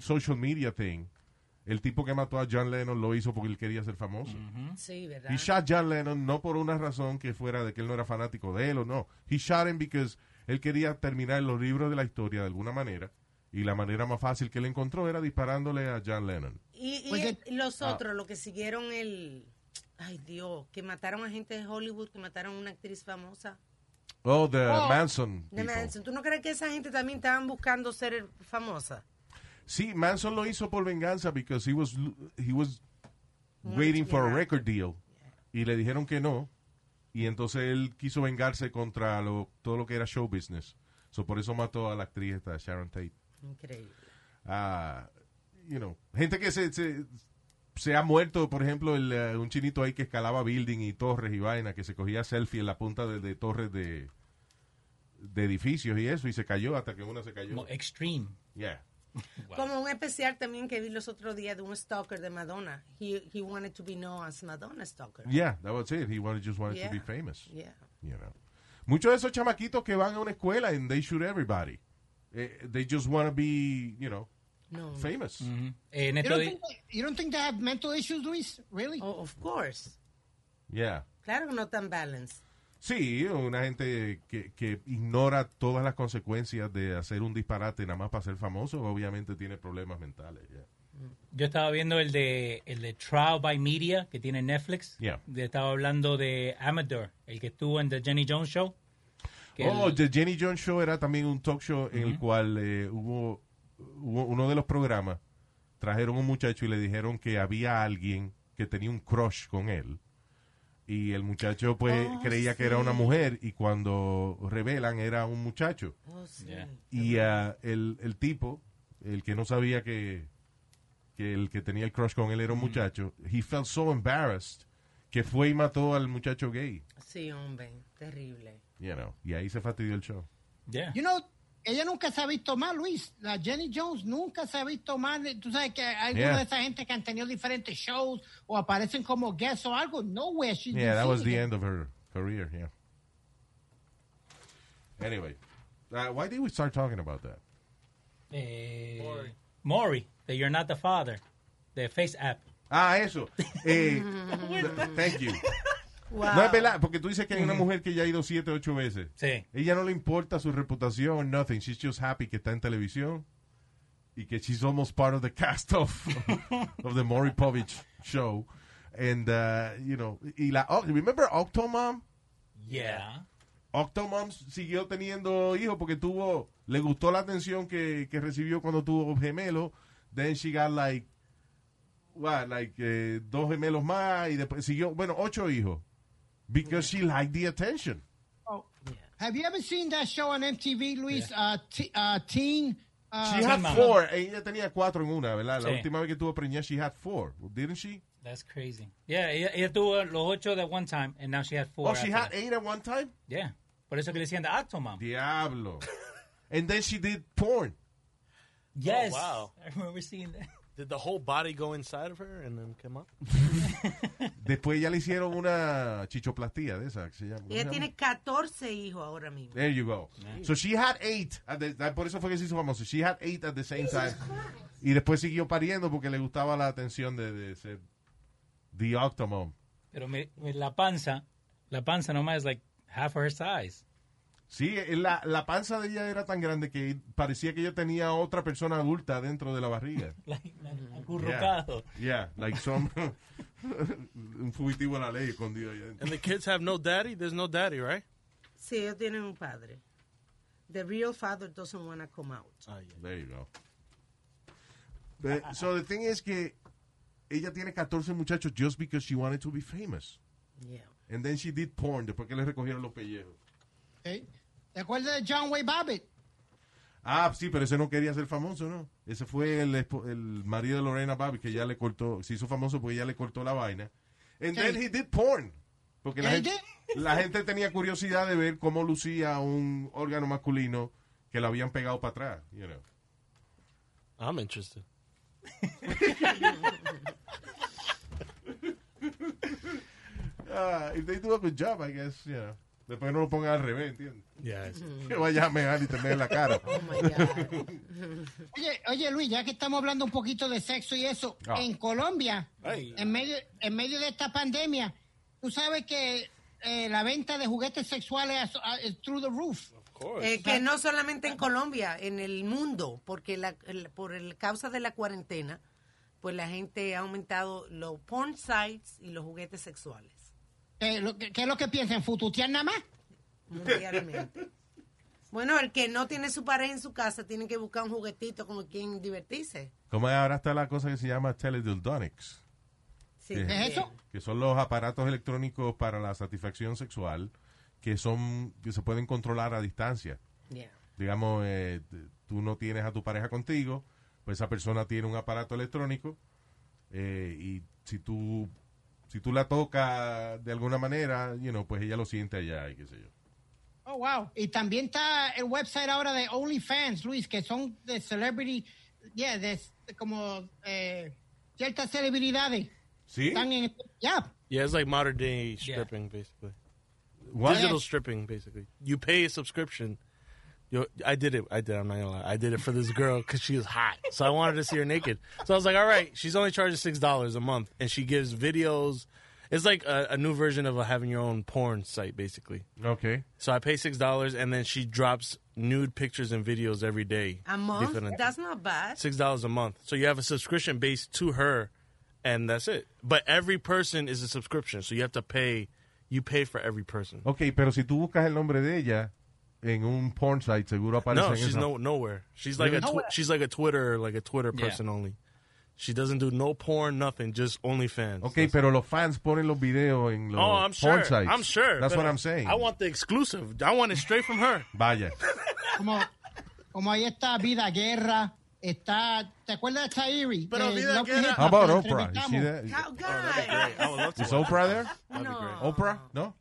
social media thing, el tipo que mató a John Lennon lo hizo porque él quería ser famoso. Sí, ¿verdad? He shot John Lennon no por una razón que fuera de que él no era fanático de él o no. He shot him because él quería terminar los libros de la historia de alguna manera. Y la manera más fácil que él encontró era disparándole a John Lennon. Y, y Pues el- los Ah. otros, los que siguieron el... Ay, Dios, que mataron a gente de Hollywood, que mataron a una actriz famosa. Oh, the Oh, Manson. De. Manson. ¿Tú no crees que esa gente también estaban buscando ser famosa? Sí, Manson lo hizo por venganza because he was he was waiting for a record deal y le dijeron que no y entonces él quiso vengarse contra lo, todo lo que era show business. So por eso mató a la actriz esta Sharon Tate. Increíble. Ah, you know, gente que se, se, se ha muerto, por ejemplo, el, eh, un chinito ahí que escalaba building y torres y vaina, que se cogía selfie en la punta de, de torres de, de edificios y eso, y se cayó hasta que una se cayó. Como extreme. Yeah. Como un especial también que vi los otros días de un stalker de Madonna. He, he wanted to be known as Madonna stalker. Yeah, that was it. He wanted, just wanted to be famous. Yeah. You know. Muchos de esos chamaquitos que van a una escuela and they shoot everybody. Eh, they just want to be, you know, No. famous. You don't, think they, you don't think they have mental issues, Luis? Really? Oh, of course. Yeah. Claro que no tan balanced. Sí, una gente que, que ignora todas las consecuencias de hacer un disparate nada más para ser famoso, obviamente tiene problemas mentales. yeah. Yo estaba viendo el de el de Trial by Media que tiene Netflix. Yeah. De- estaba hablando de Amador, el que estuvo en The Jenny Jones Show. Oh, el- The Jenny Jones Show era también un talk show en el cual eh, hubo uno de los programas, trajeron un muchacho y le dijeron que había alguien que tenía un crush con él. Y el muchacho pues Oh, creía que era una mujer y cuando revelan era un muchacho. Oh, sí. Y ah, el, el tipo, el que no sabía que, que el que tenía el crush con él era un muchacho, he felt so embarrassed que fue y mató al muchacho gay. Sí, hombre. Terrible. You know, y ahí se fastidió el show. Yeah. You know, ella nunca se ha visto mal, Luis. La Jenny Jones nunca se ha visto mal. Tú sabes que hay Yeah. alguna de esa gente que han tenido diferentes shows o aparecen como guests o algo. Nowhere she's Yeah, that was the end of her career, yeah. Anyway, uh, why did we start talking about that? eh, Maury, that you're not the father. The Face app. Ah, eso. Eh, thank you. Wow. No es verdad, porque tú dices que hay una mujer que ya ha ido siete, ocho veces. Sí. Ella no le importa su reputación, nothing. She's just happy que está en televisión y que she's almost part of the cast of, of the Maury Povich show. And, uh, you know, y la, oh, remember Octomom? Yeah. Octomom siguió teniendo hijos porque tuvo, le gustó la atención que, que recibió cuando tuvo gemelo. Then she got like, what, like eh, dos gemelos más y después siguió, bueno, ocho hijos. Because she liked the attention. Oh, have you ever seen that show on MTV, Luis? Uh, t- uh, teen. Uh, She had four. Ella tenía cuatro en una, ¿verdad? La Sí. última vez que tuvo preñada, she had four. Didn't she? That's crazy. Yeah, ella, ella tuvo los ocho at one time, and now she had four. Oh, she had that. eight at one time? Yeah. Por eso que le decían the Octomom. Diablo. and then she did porn. Yes. Oh, wow. I remember seeing that. Did the whole body go inside of her and then come up? Después ya le hicieron una chichoplastía de esa que se llama. ¿cómo se Ella tiene 14 hijos ahora mismo. There you go. So she had eight. At the, por eso fue que se hizo famoso. She had eight at the same time. Y después siguió pariendo porque le gustaba la atención de, de ser the octomom. Pero mi- mi- la panza, la panza nomás es like half her size. Sí, eh, la, la panza de ella era tan grande que parecía que ella tenía otra persona adulta dentro de la barriga. Like, like, acurrucado. Yeah, like some un fugitivo a la ley escondido allá dentro. And the kids have no daddy? There's no daddy, right? Sí, ellos tienen un padre. The real father doesn't want to come out. There you go. But, so the thing is que ella tiene 14 muchachos just because she wanted to be famous. Yeah. And then she did porn después que le recogieron los pellejos. ¿eh? ¿Te acuerdas de John Wayne Babbitt? Ah, sí, pero ese no quería ser famoso, ¿no? Ese fue el, espo- el marido de Lorena Bobbitt que ya le cortó, se hizo famoso porque ya le cortó la vaina. And then he did porn. Porque la gente, la gente tenía curiosidad de ver cómo lucía un órgano masculino que lo habían pegado para atrás, you know. I'm interested. Uh, if they do a good job, I guess, you know. Después no lo pongan al revés, ¿entiendes? Yes. Que vayas a mear y te meas en la cara. Oye, oye, Luis, ya que estamos hablando un poquito de sexo y eso, Ah. en Colombia, Ay. en medio, en medio de esta pandemia, tú sabes que eh, la venta de juguetes sexuales es- es through the roof. Eh, que no solamente en Colombia, en el mundo, porque la, el- por el causa de la cuarentena, pues la gente ha aumentado los porn sites y los juguetes sexuales Eh, lo que- ¿Qué es lo que piensan? ¿Fututear nada más? mundialmente. bueno, el que no tiene su pareja en su casa tiene que buscar un juguetito con quien divertirse. Como ahora está la cosa que se llama teledildonics. Sí, que, ¿Qué es eso? Que son los aparatos electrónicos para la satisfacción sexual que son que se pueden controlar a distancia. Yeah. Digamos, eh, tú no tienes a tu pareja contigo, pues esa persona tiene un aparato electrónico eh, y si tú si tú la tocas de alguna manera, you know, pues ella lo siente allá y qué sé yo. Oh, wow. Y también está el website ahora de OnlyFans, Luis, que son de celebrity, yeah, de, de como eh, ciertas celebridades. ¿Sí? Están en, yeah. Yeah, it's like modern day stripping, basically. What? Digital Yes. stripping, basically. You pay a subscription. Yo, I did it. I did. I'm not gonna lie. I did it for this girl because she was hot, so I wanted to see her naked. So I was like, all right. She's only charging six dollars a month, and she gives videos. It's like a, a new version of a having your own porn site, basically. Okay. So I pay six dollars, and then she drops nude pictures and videos every day. A month? Different- That's not bad. Six dollars a month. So you have a subscription based to her, and that's it. But every person is a subscription, so you have to pay. You pay for every person. Ok, pero si tú buscas el nombre de ella en un porn site, seguro aparece No, en she's esa- no nowhere. She's like a Really? twi- she's like a Twitter like a Twitter Yeah. person only. She doesn't do no porn, nothing, just OnlyFans. Ok, pero los fans ponen los videos en los oh, I'm sure. porn sites. I'm sure. That's but what I'm saying. I want the exclusive. I want it straight from her. Vaya. Como, como ahí está Vida Guerra, está, ¿te acuerdas de Tairi? Pero De Vida Love Guerra- Hip Hop, How about que Oprah? You entrevistamos. see that? Oh, I would love to. Is Oprah there? That'd be great. Oprah? No?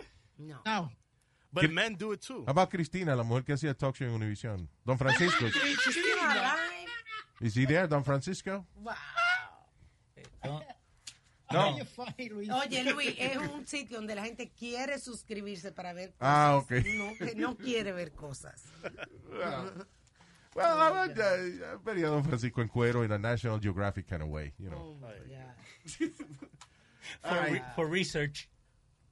No. But men do it too. How about Cristina, la mujer que hacía talk show en Univision? Don Francisco. Is he there, Don Francisco? Wow. No. Luis. Oye, Luis, es un sitio donde la gente quiere suscribirse para ver cosas. Ah, ok. No, que no quiere ver cosas. Well, I would, uh, vería a Don Francisco en cuero in a National Geographic kind of way, you know. For, re- for research.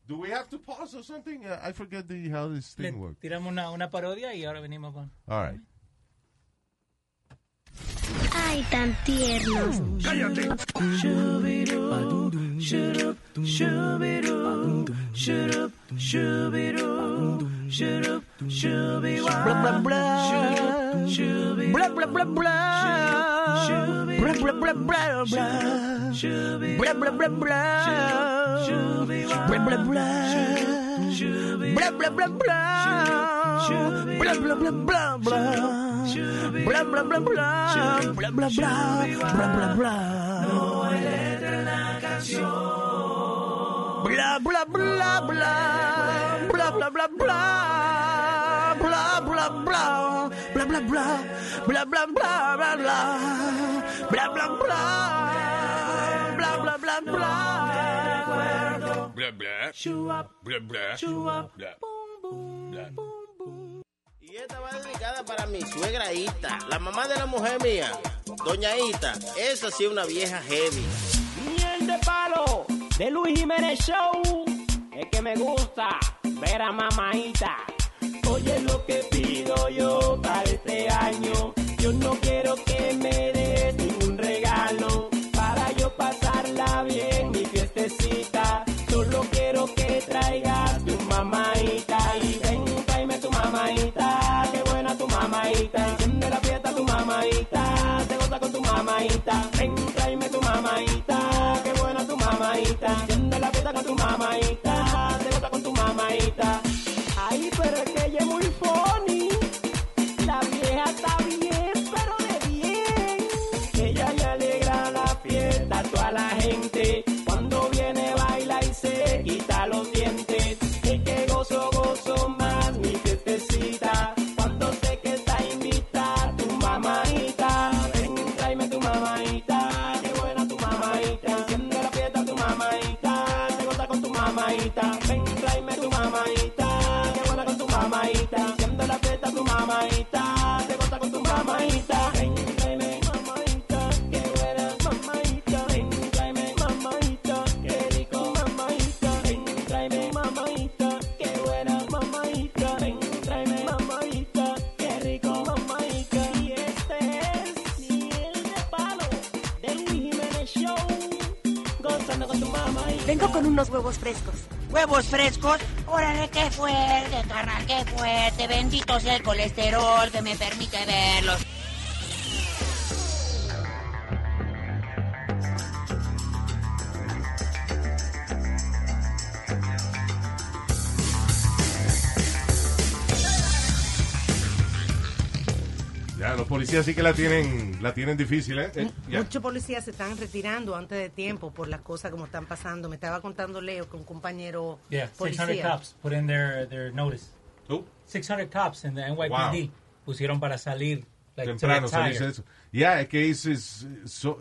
Do we have to pause or something? Uh, I forget the, how this Le thing works. tiramos una, una parodia y ahora venimos con... All right. Ay, tan tiernos. ¡Cállate! Blah, blah, blah. Blah, Bla bla bla. Bla bla bla bla. Bla bla bla bla bla. Bla bla bla bla. Bla bla bla. Bla bla No hay letra en la canción. Bla bla bla bla. Bla bla bla bla. Bla bla bla. Bla bla bla. Bla bla bla bla bla. Bla bla bla. Bla bla bla bla. Blah. Blah. Y esta va dedicada para mi suegra Ita, la mamá de la mujer mía, doña Ita. Esa sí es una vieja heavy. Miel de palo de Luis Jiménez Show. Es que me gusta ver a mamaita. Oye lo que pido yo para este año. Yo no quiero que me des ningún regalo. Para yo pasarla bien mi fiestecita. Que traigas tu mamaita. Y ven, tráeme tu mamaita. Qué buena tu mamaita. Enciende la fiesta tu mamaita. Te goza con tu mamaita. Ven, tráeme tu mamaita. Qué buena tu mamaita. Enciende la fiesta con tu mamaita. Te goza con tu mamaita. ¿Huevos frescos? Órale, qué fuerte, carnal, qué fuerte. Bendito sea el colesterol que me permite verlos. Los policías sí que la tienen, la tienen difícil, ¿eh? Eh. Muchos policías se están retirando antes de tiempo por las cosas como están pasando. Me estaba contando Leo que un compañero Yeah, 600 policía. cops put in their, their notice. Who? 600 cops in the NYPD Wow. pusieron para salir. Like, Temprano se dice eso. Ya, es que es, es- so-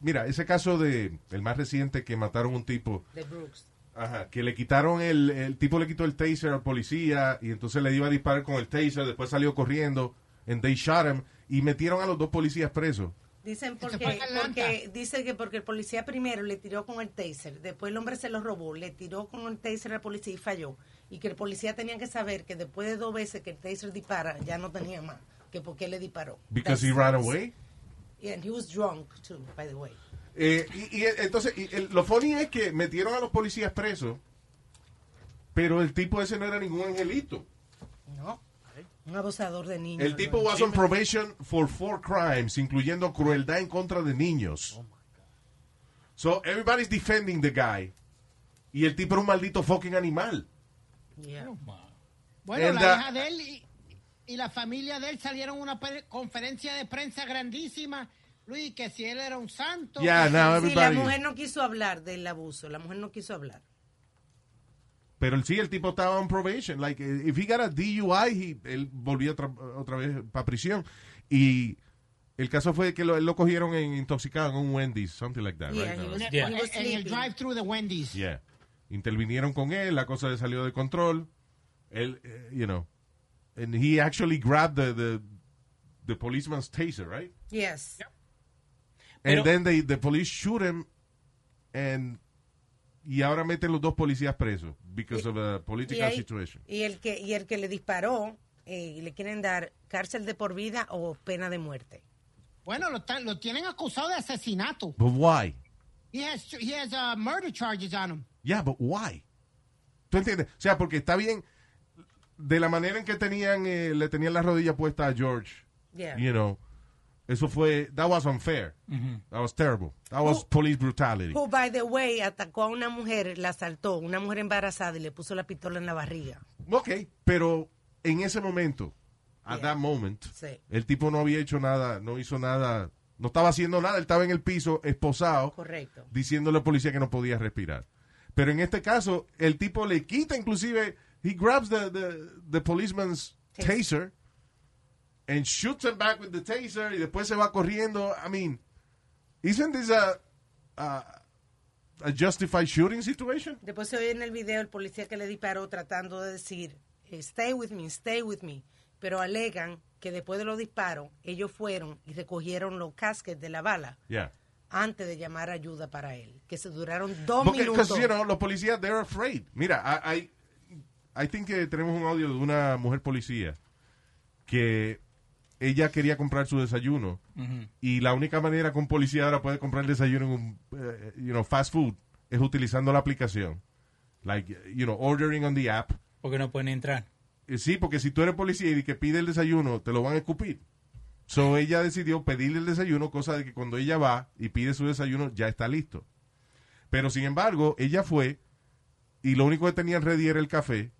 mira, ese caso de el más reciente que mataron un tipo, De Brooks. ajá, que le quitaron el, el tipo le quitó el taser al policía y entonces le iba a disparar con el taser, después salió corriendo, and they shot him y metieron a los dos policías presos. Dicen porque, porque dice que porque el policía primero le tiró con el taser, después el hombre se lo robó, le tiró con el taser al policía y falló, y que el policía tenía que saber que después de dos veces que el taser dispara ya no tenía más, que por qué le disparó. Because he That's- ran away. Yeah, and he was drunk too, by the way. Eh, y, y entonces, y el- lo funny es que metieron a los policías presos, pero el tipo ese no era ningún angelito. Un abusador de niños. El tipo was on probation for four crimes, incluyendo crueldad en contra de niños. So everybody's defending the guy. Y el tipo era un maldito fucking animal. Bueno, And, la uh, hija de él y, y la familia de él salieron a una conferencia de prensa grandísima, Luis, que si él era un santo. Yeah, now Sí, la mujer no quiso hablar del abuso, la mujer no quiso hablar. Pero el- sí, el tipo estaba on probation. Like, if he got a DUI, he- él volvía otra, otra vez para prisión. Y el caso fue que lo, lo cogieron en intoxicado en un Wendy's, something like that, Yeah, right? was- no. en- el drive-thru de Wendy's. Yeah. Intervinieron con él, la cosa salió de control. Él, eh, you know, and he actually grabbed the, the, the policeman's taser, right? Yes. And Pero- then they, the police shoot him and y ahora meten los dos policías presos because of a Y, political ahí- situation. y el que y el que le disparó eh, le quieren dar cárcel de por vida o pena de muerte. Bueno, lo, lo tienen acusado de asesinato. But why? He has, he has uh, murder charges on him. Yeah, but why? ¿Tú entiendes? O sea, porque está bien de la manera en que tenían eh, le tenían la rodilla puesta a George. Yeah. You know, eso fue that was unfair. That was terrible. That was police brutality. Who, by the way, atacó a una mujer, la asaltó, una mujer embarazada y le puso la pistola en la barriga. Ok, pero en ese momento, at that moment, Sí. el tipo no había hecho nada, no hizo nada, no estaba haciendo nada, él estaba en el piso, esposado, Correcto. diciéndole al policía que no podía respirar. Pero en este caso, el tipo le quita inclusive, he grabs the, the, the policeman's taser and shoots him back with the taser y después se va corriendo. I mean, isn't this a, a, a justified shooting situation? Después se oye en el video el policía que le disparó tratando de decir, stay with me, stay with me. Pero alegan que después de los disparos, ellos fueron y recogieron los casquets de la bala Yeah. antes de llamar ayuda para él. Que se duraron dos Porque, minutos. you know, los policías, they're afraid. Mira, I, I, I think que tenemos un audio de una mujer policía que ella quería comprar su desayuno y la única manera que un policía ahora puede comprar el desayuno en un, eh, you know, fast food es utilizando la aplicación. Like, you know, ordering on the app. Porque no pueden entrar. Eh, Sí, porque si tú eres policía y que pide el desayuno, te lo van a escupir. So ella decidió pedirle el desayuno, cosa de que cuando ella va y pide su desayuno ya está listo. Pero sin embargo, ella fue y lo único que tenían ready era el café.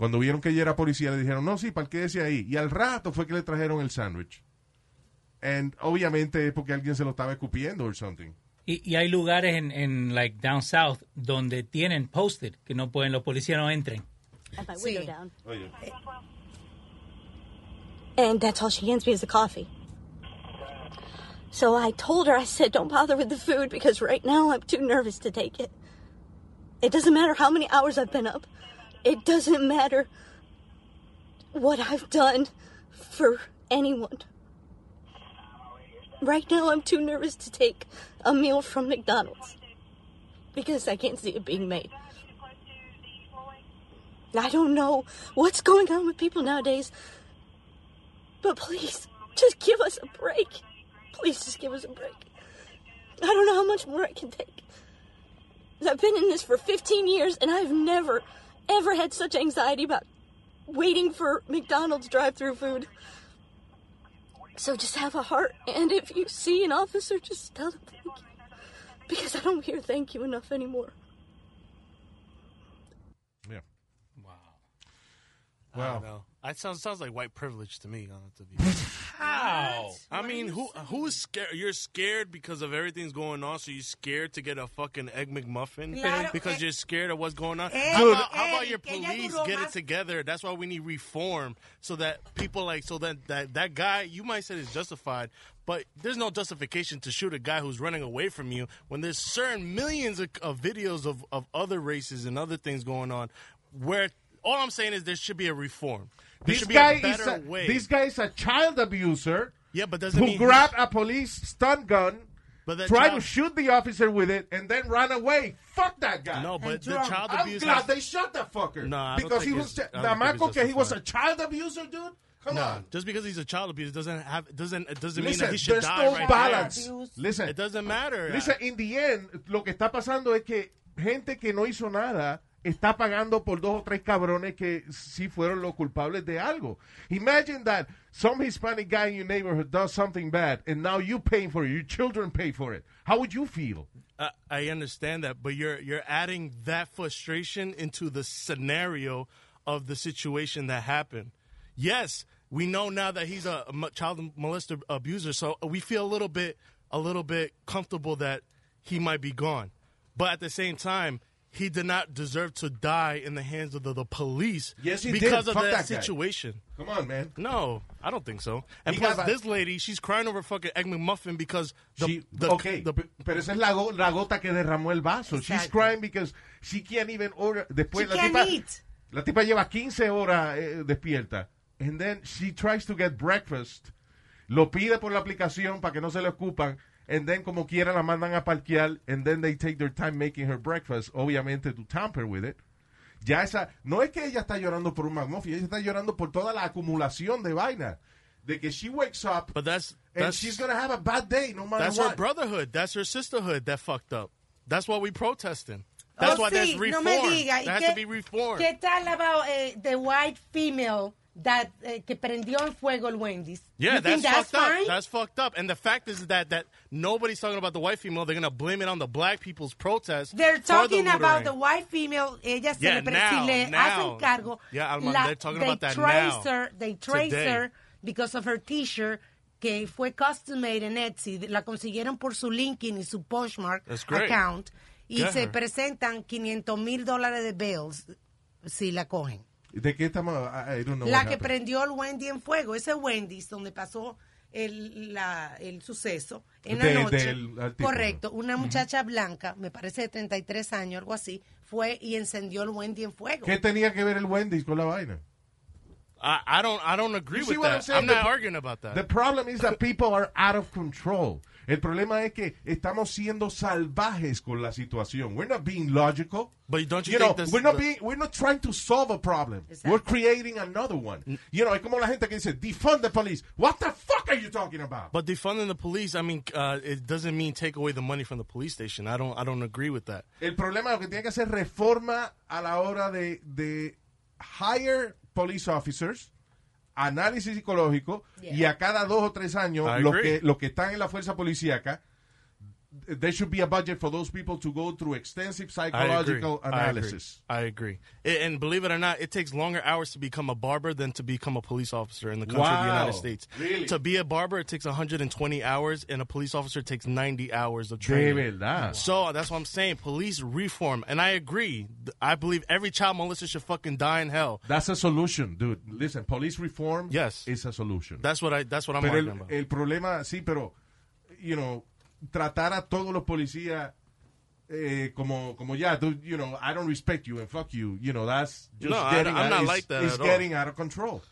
Cuando vieron que ella era policía, le dijeron, no, sí, parquédese ahí. Y al rato fue que le trajeron el sándwich. And obviamente es porque alguien se lo estaba escupiendo or something. Y, y hay lugares en, en, like, down south donde tienen posted que no pueden, los policías no entren. Down. Oye. And that's all she hands me is the coffee. So I told her, I said, don't bother with the food because right now I'm too nervous to take it. It doesn't matter how many hours I've been up. It doesn't matter what I've done for anyone. Right now I'm too nervous to take a meal from McDonald's because I can't see it being made. I don't know what's going on with people nowadays. But please, just give us a break. Please just give us a break. I don't know how much more I can take. I've been in this for 15 years and I've never, ever had such anxiety about waiting for McDonald's drive through food. So just have a heart, and if you see an officer, just tell them thank you. Because I don't hear thank you enough anymore. Yeah. Wow. Wow. I don't. That sounds sounds like white privilege to me. To be How? I mean, who who's scared? You're scared because of everything's going on, so you're scared to get a fucking egg McMuffin Claro, because eh, you're scared of what's going on. eh, how, Dude. about, how about your eh, que ella police get it together? That's why we need reform, so that people like so that that that guy you might say is justified, but there's no justification to shoot a guy who's running away from you when there's certain millions of, of videos of of other races and other things going on where. All I'm saying is there should be a reform. There This should be guy a is a, way. this guy is a child abuser. Yeah, but doesn't who mean he- grabbed a police stun gun, But that tried child- to shoot the officer with it, and then ran away. Fuck that guy. No, but the drunk. child I'm glad they shot that fucker. No, I don't because think he was it's- I the don't think maco it's que he was a child abuser, dude. Come no, on. just because he's a child abuser doesn't have doesn't it doesn't mean that he should there's die no right balance. there. Listen, it doesn't matter. Listen, in the end, lo que está pasando es que gente que no hizo nada está pagando por dos o tres cabrones que sí fueron los culpables de algo. Imagine that some Hispanic guy in your neighborhood does something bad, and now you paying for it. Your children pay for it. How would you feel? I, I understand that, but you're you're adding that frustration into the scenario of the situation that happened. Yes, we know now that he's a child molester abuser, so we feel a little bit a little bit comfortable that he might be gone. But at the same time, he did not deserve to die in the hands of the, the police Yes, he because did. of Fuck that, that guy. situation. Come on, man. No, I don't think so. And He plus, got- this lady, she's crying over fucking Egg McMuffin because the, She- the, okay, the- p- pero esa es la, go- la gota que derramó el vaso. She's crying because she can't even order. Después She la can't tipa, eat. la tipa lleva 15 horas eh, despierta. And then she tries to get breakfast. Lo pide por la aplicación para que no se le ocupan. And then como quiera la mandan a parquear. And then they take their time making her breakfast. Obviamente to tamper with it. Ya esa, no es que ella está llorando por un McMuffin, ella está llorando por toda la acumulación de vaina. De que she wakes up but that's and that's she's gonna have a bad day no matter that's what. her brotherhood. That's her sisterhood that fucked up. That's why we protesting. That's Oh, why sí, there's reform. No me diga. ¿Y there has qué- to be reform. ¿Qué tal about eh, the white female that eh, que prendió en fuego el Wendy's? Yeah, You think that's, fucked fine? up. That's fucked up. And the fact is that that nobody's talking about the white female. They're gonna blame it on the black people's protest. They're for the talking about the white female. Ella se Yeah, le, now, si le now. hacen cargo. Yeah, Alma, la- they're talking they about that trace now, Her, they trace today. her because of her T-shirt que fue custom made en Etsy. La consiguieron por su LinkedIn y su Poshmark That's account. Y Get se her. presentan 500 mil dólares de bills si la cogen. ¿De qué estamos? Know La que happened. prendió el Wendy en fuego, ese Wendy's donde pasó el, la- el suceso en De- la noche. del. Correcto, una muchacha blanca, me parece de 33 años, algo así, fue y encendió el Wendy en fuego. ¿Qué tenía que ver el Wendy's con la vaina? I, I don't. I don't agree You with I'm that. saying? I'm not The- arguing about that. The problem is that people are out of control. El problema es que estamos siendo salvajes con la situación. We're not being logical. But don't you know, think this- we're not being, we're not trying to solve a problem. We're creating another one. You know, es como la gente que dice, defund the police. What the fuck are you talking about? But defunding the police, I mean, uh, it doesn't mean take away the money from the police station. I don't. I don't agree with that. El problema es que tiene que hacer reforma a la hora de, de hire police officers, análisis psicológico, y a cada dos o tres años, los que, los que están en la fuerza policíaca, there should be a budget for those people to go through extensive I agree. psychological I agree. analysis. I agree. And believe it or not, it takes longer hours to become a barber than to become a police officer in the country of the United States. Really? To be a barber, it takes 120 hours, and a police officer takes 90 hours of training. So that's what I'm saying. Police reform, and I agree. I believe every child molester should fucking die in hell. That's a solution, dude. Listen, police reform Yes. is a solution. That's what I. That's what I'm pero el, about. el problema, sí, pero, you know, tratar a todos los policías eh, como, como ya, dude, you know, I don't respect you and fuck you, you know, that's just No, I- getting, I'm not like that all. getting out of control.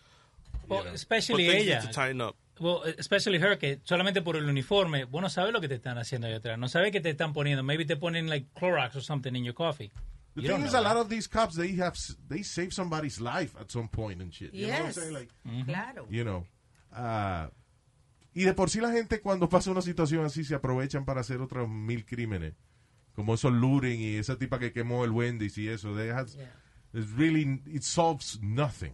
Well, But especially ella. to tighten up. Well, especially her, que solamente por el uniforme, vos no sabes lo que te están haciendo ahí atrás. No sabes qué te están poniendo. Maybe te ponen like Clorox or something in your coffee. The You thing don't is, know a lot of these cops, they have, s- they save somebody's life at some point and shit. You know what I'm Yes. saying? Like, Claro. you know, ah, y de por sí la gente cuando pasa una situación así se aprovechan para hacer otros mil crímenes. como esos looting y esa tipa que quemó el Wendy's y eso. They has- it's really, it solves nothing.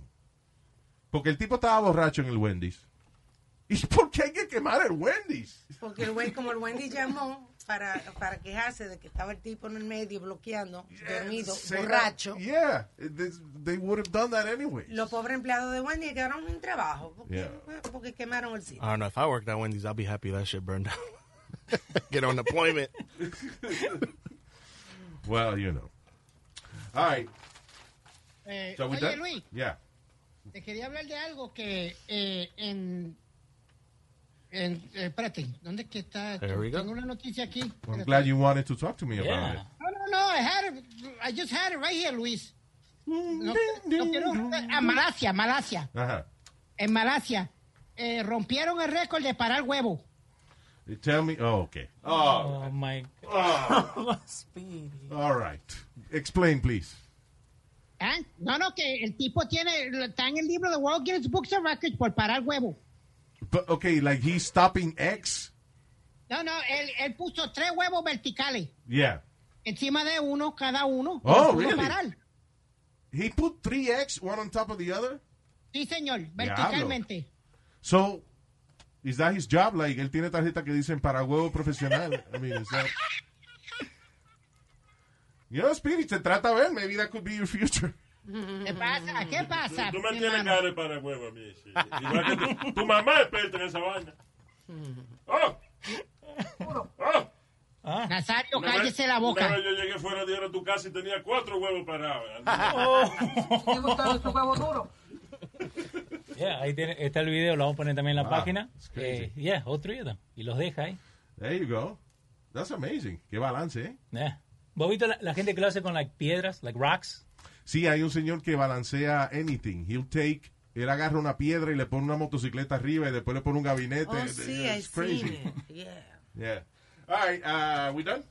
Porque el tipo estaba borracho en el Wendy's. ¿Y por qué hay que quemar el Wendy's? Porque el güey, como el Wendy llamó para, para quejarse de que estaba el tipo en el medio bloqueando, dormido, Say that- borracho. Yeah, they, they would have done that anyway. Los pobres empleados de Wendy quedaron sin trabajo porque, Yeah. porque quemaron el sitio. I don't know. If I worked at Wendy's, I'll be happy that shit burned down. Get on deployment. Well, you know. All right. Eh, So oye, done? Luis, Yeah. te quería hablar de algo que eh, en... en eh, espérate, ¿dónde es que está? Tengo una noticia aquí. I'm glad you wanted to talk to me about it. No, no, no, I had it. I just had it right here, Luis. No, no quiero... A Malasia, Malasia. Ajá. En Malasia eh, rompieron el récord de parar huevo. Tell me. Oh, okay. Oh, Oh, my Oh. all right. Explain, please. ¿Ah? No, no, que el tipo tiene, está en el libro de World Guinness Books of Records por parar huevo. But, okay, like he's stopping X? No, no, él, él puso tres huevos verticales Yeah. encima de uno cada uno. Oh, pudo really? parar. He put three X, one on top of the other? Sí, señor, verticalmente. So, is that his job? Like, él tiene tarjeta que dicen para huevo profesional. I mean, is that... You know, Spirit, se trata de ver. Maybe that could be your future. ¿Qué pasa? ¿Qué pasa? Tú mi me tienes cara para huevo a mí. sí. Igual que tu, tu mamá es experta en esa vaina. ¡Oh! ¡Oh! Nazario, Una vez- cállese la boca. Una vez yo llegué fuera de hora a tu casa y tenía cuatro huevos parados. Yeah, ahí tiene, está el video, lo vamos a poner también en la Wow, página. Eh, yeah, of them. Y los deja ahí. There you go. That's amazing. Qué balance, ¿eh? Yeah. ¿Vos viste la, la gente que lo hace con like, piedras, like rocks? Sí, hay un señor que balancea anything. He'll take... Él agarra una piedra y le pone una motocicleta arriba y después le pone un gabinete. Oh, sí, It's crazy. seen it. Yeah. Yeah. All right, uh, we done?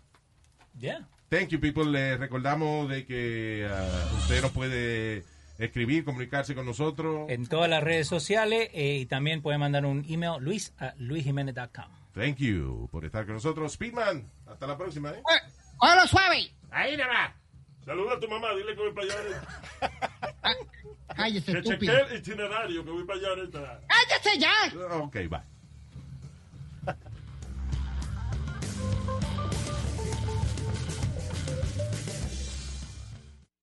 Yeah. Thank you, people. Les recordamos de que uh, usted nos puede escribir, comunicarse con nosotros. En todas las redes sociales eh, y también puede mandar un email luis a luisjimenez.com. Thank you por estar con nosotros. Speedman, hasta la próxima. ¿eh? ¡Hola, suave! Ahí nada más. Saluda a tu mamá, dile que voy para allá ahorita. Cállese, Que estúpido. chequee el itinerario que voy para allá ahorita. ¡Cállese ya! Ok, bye.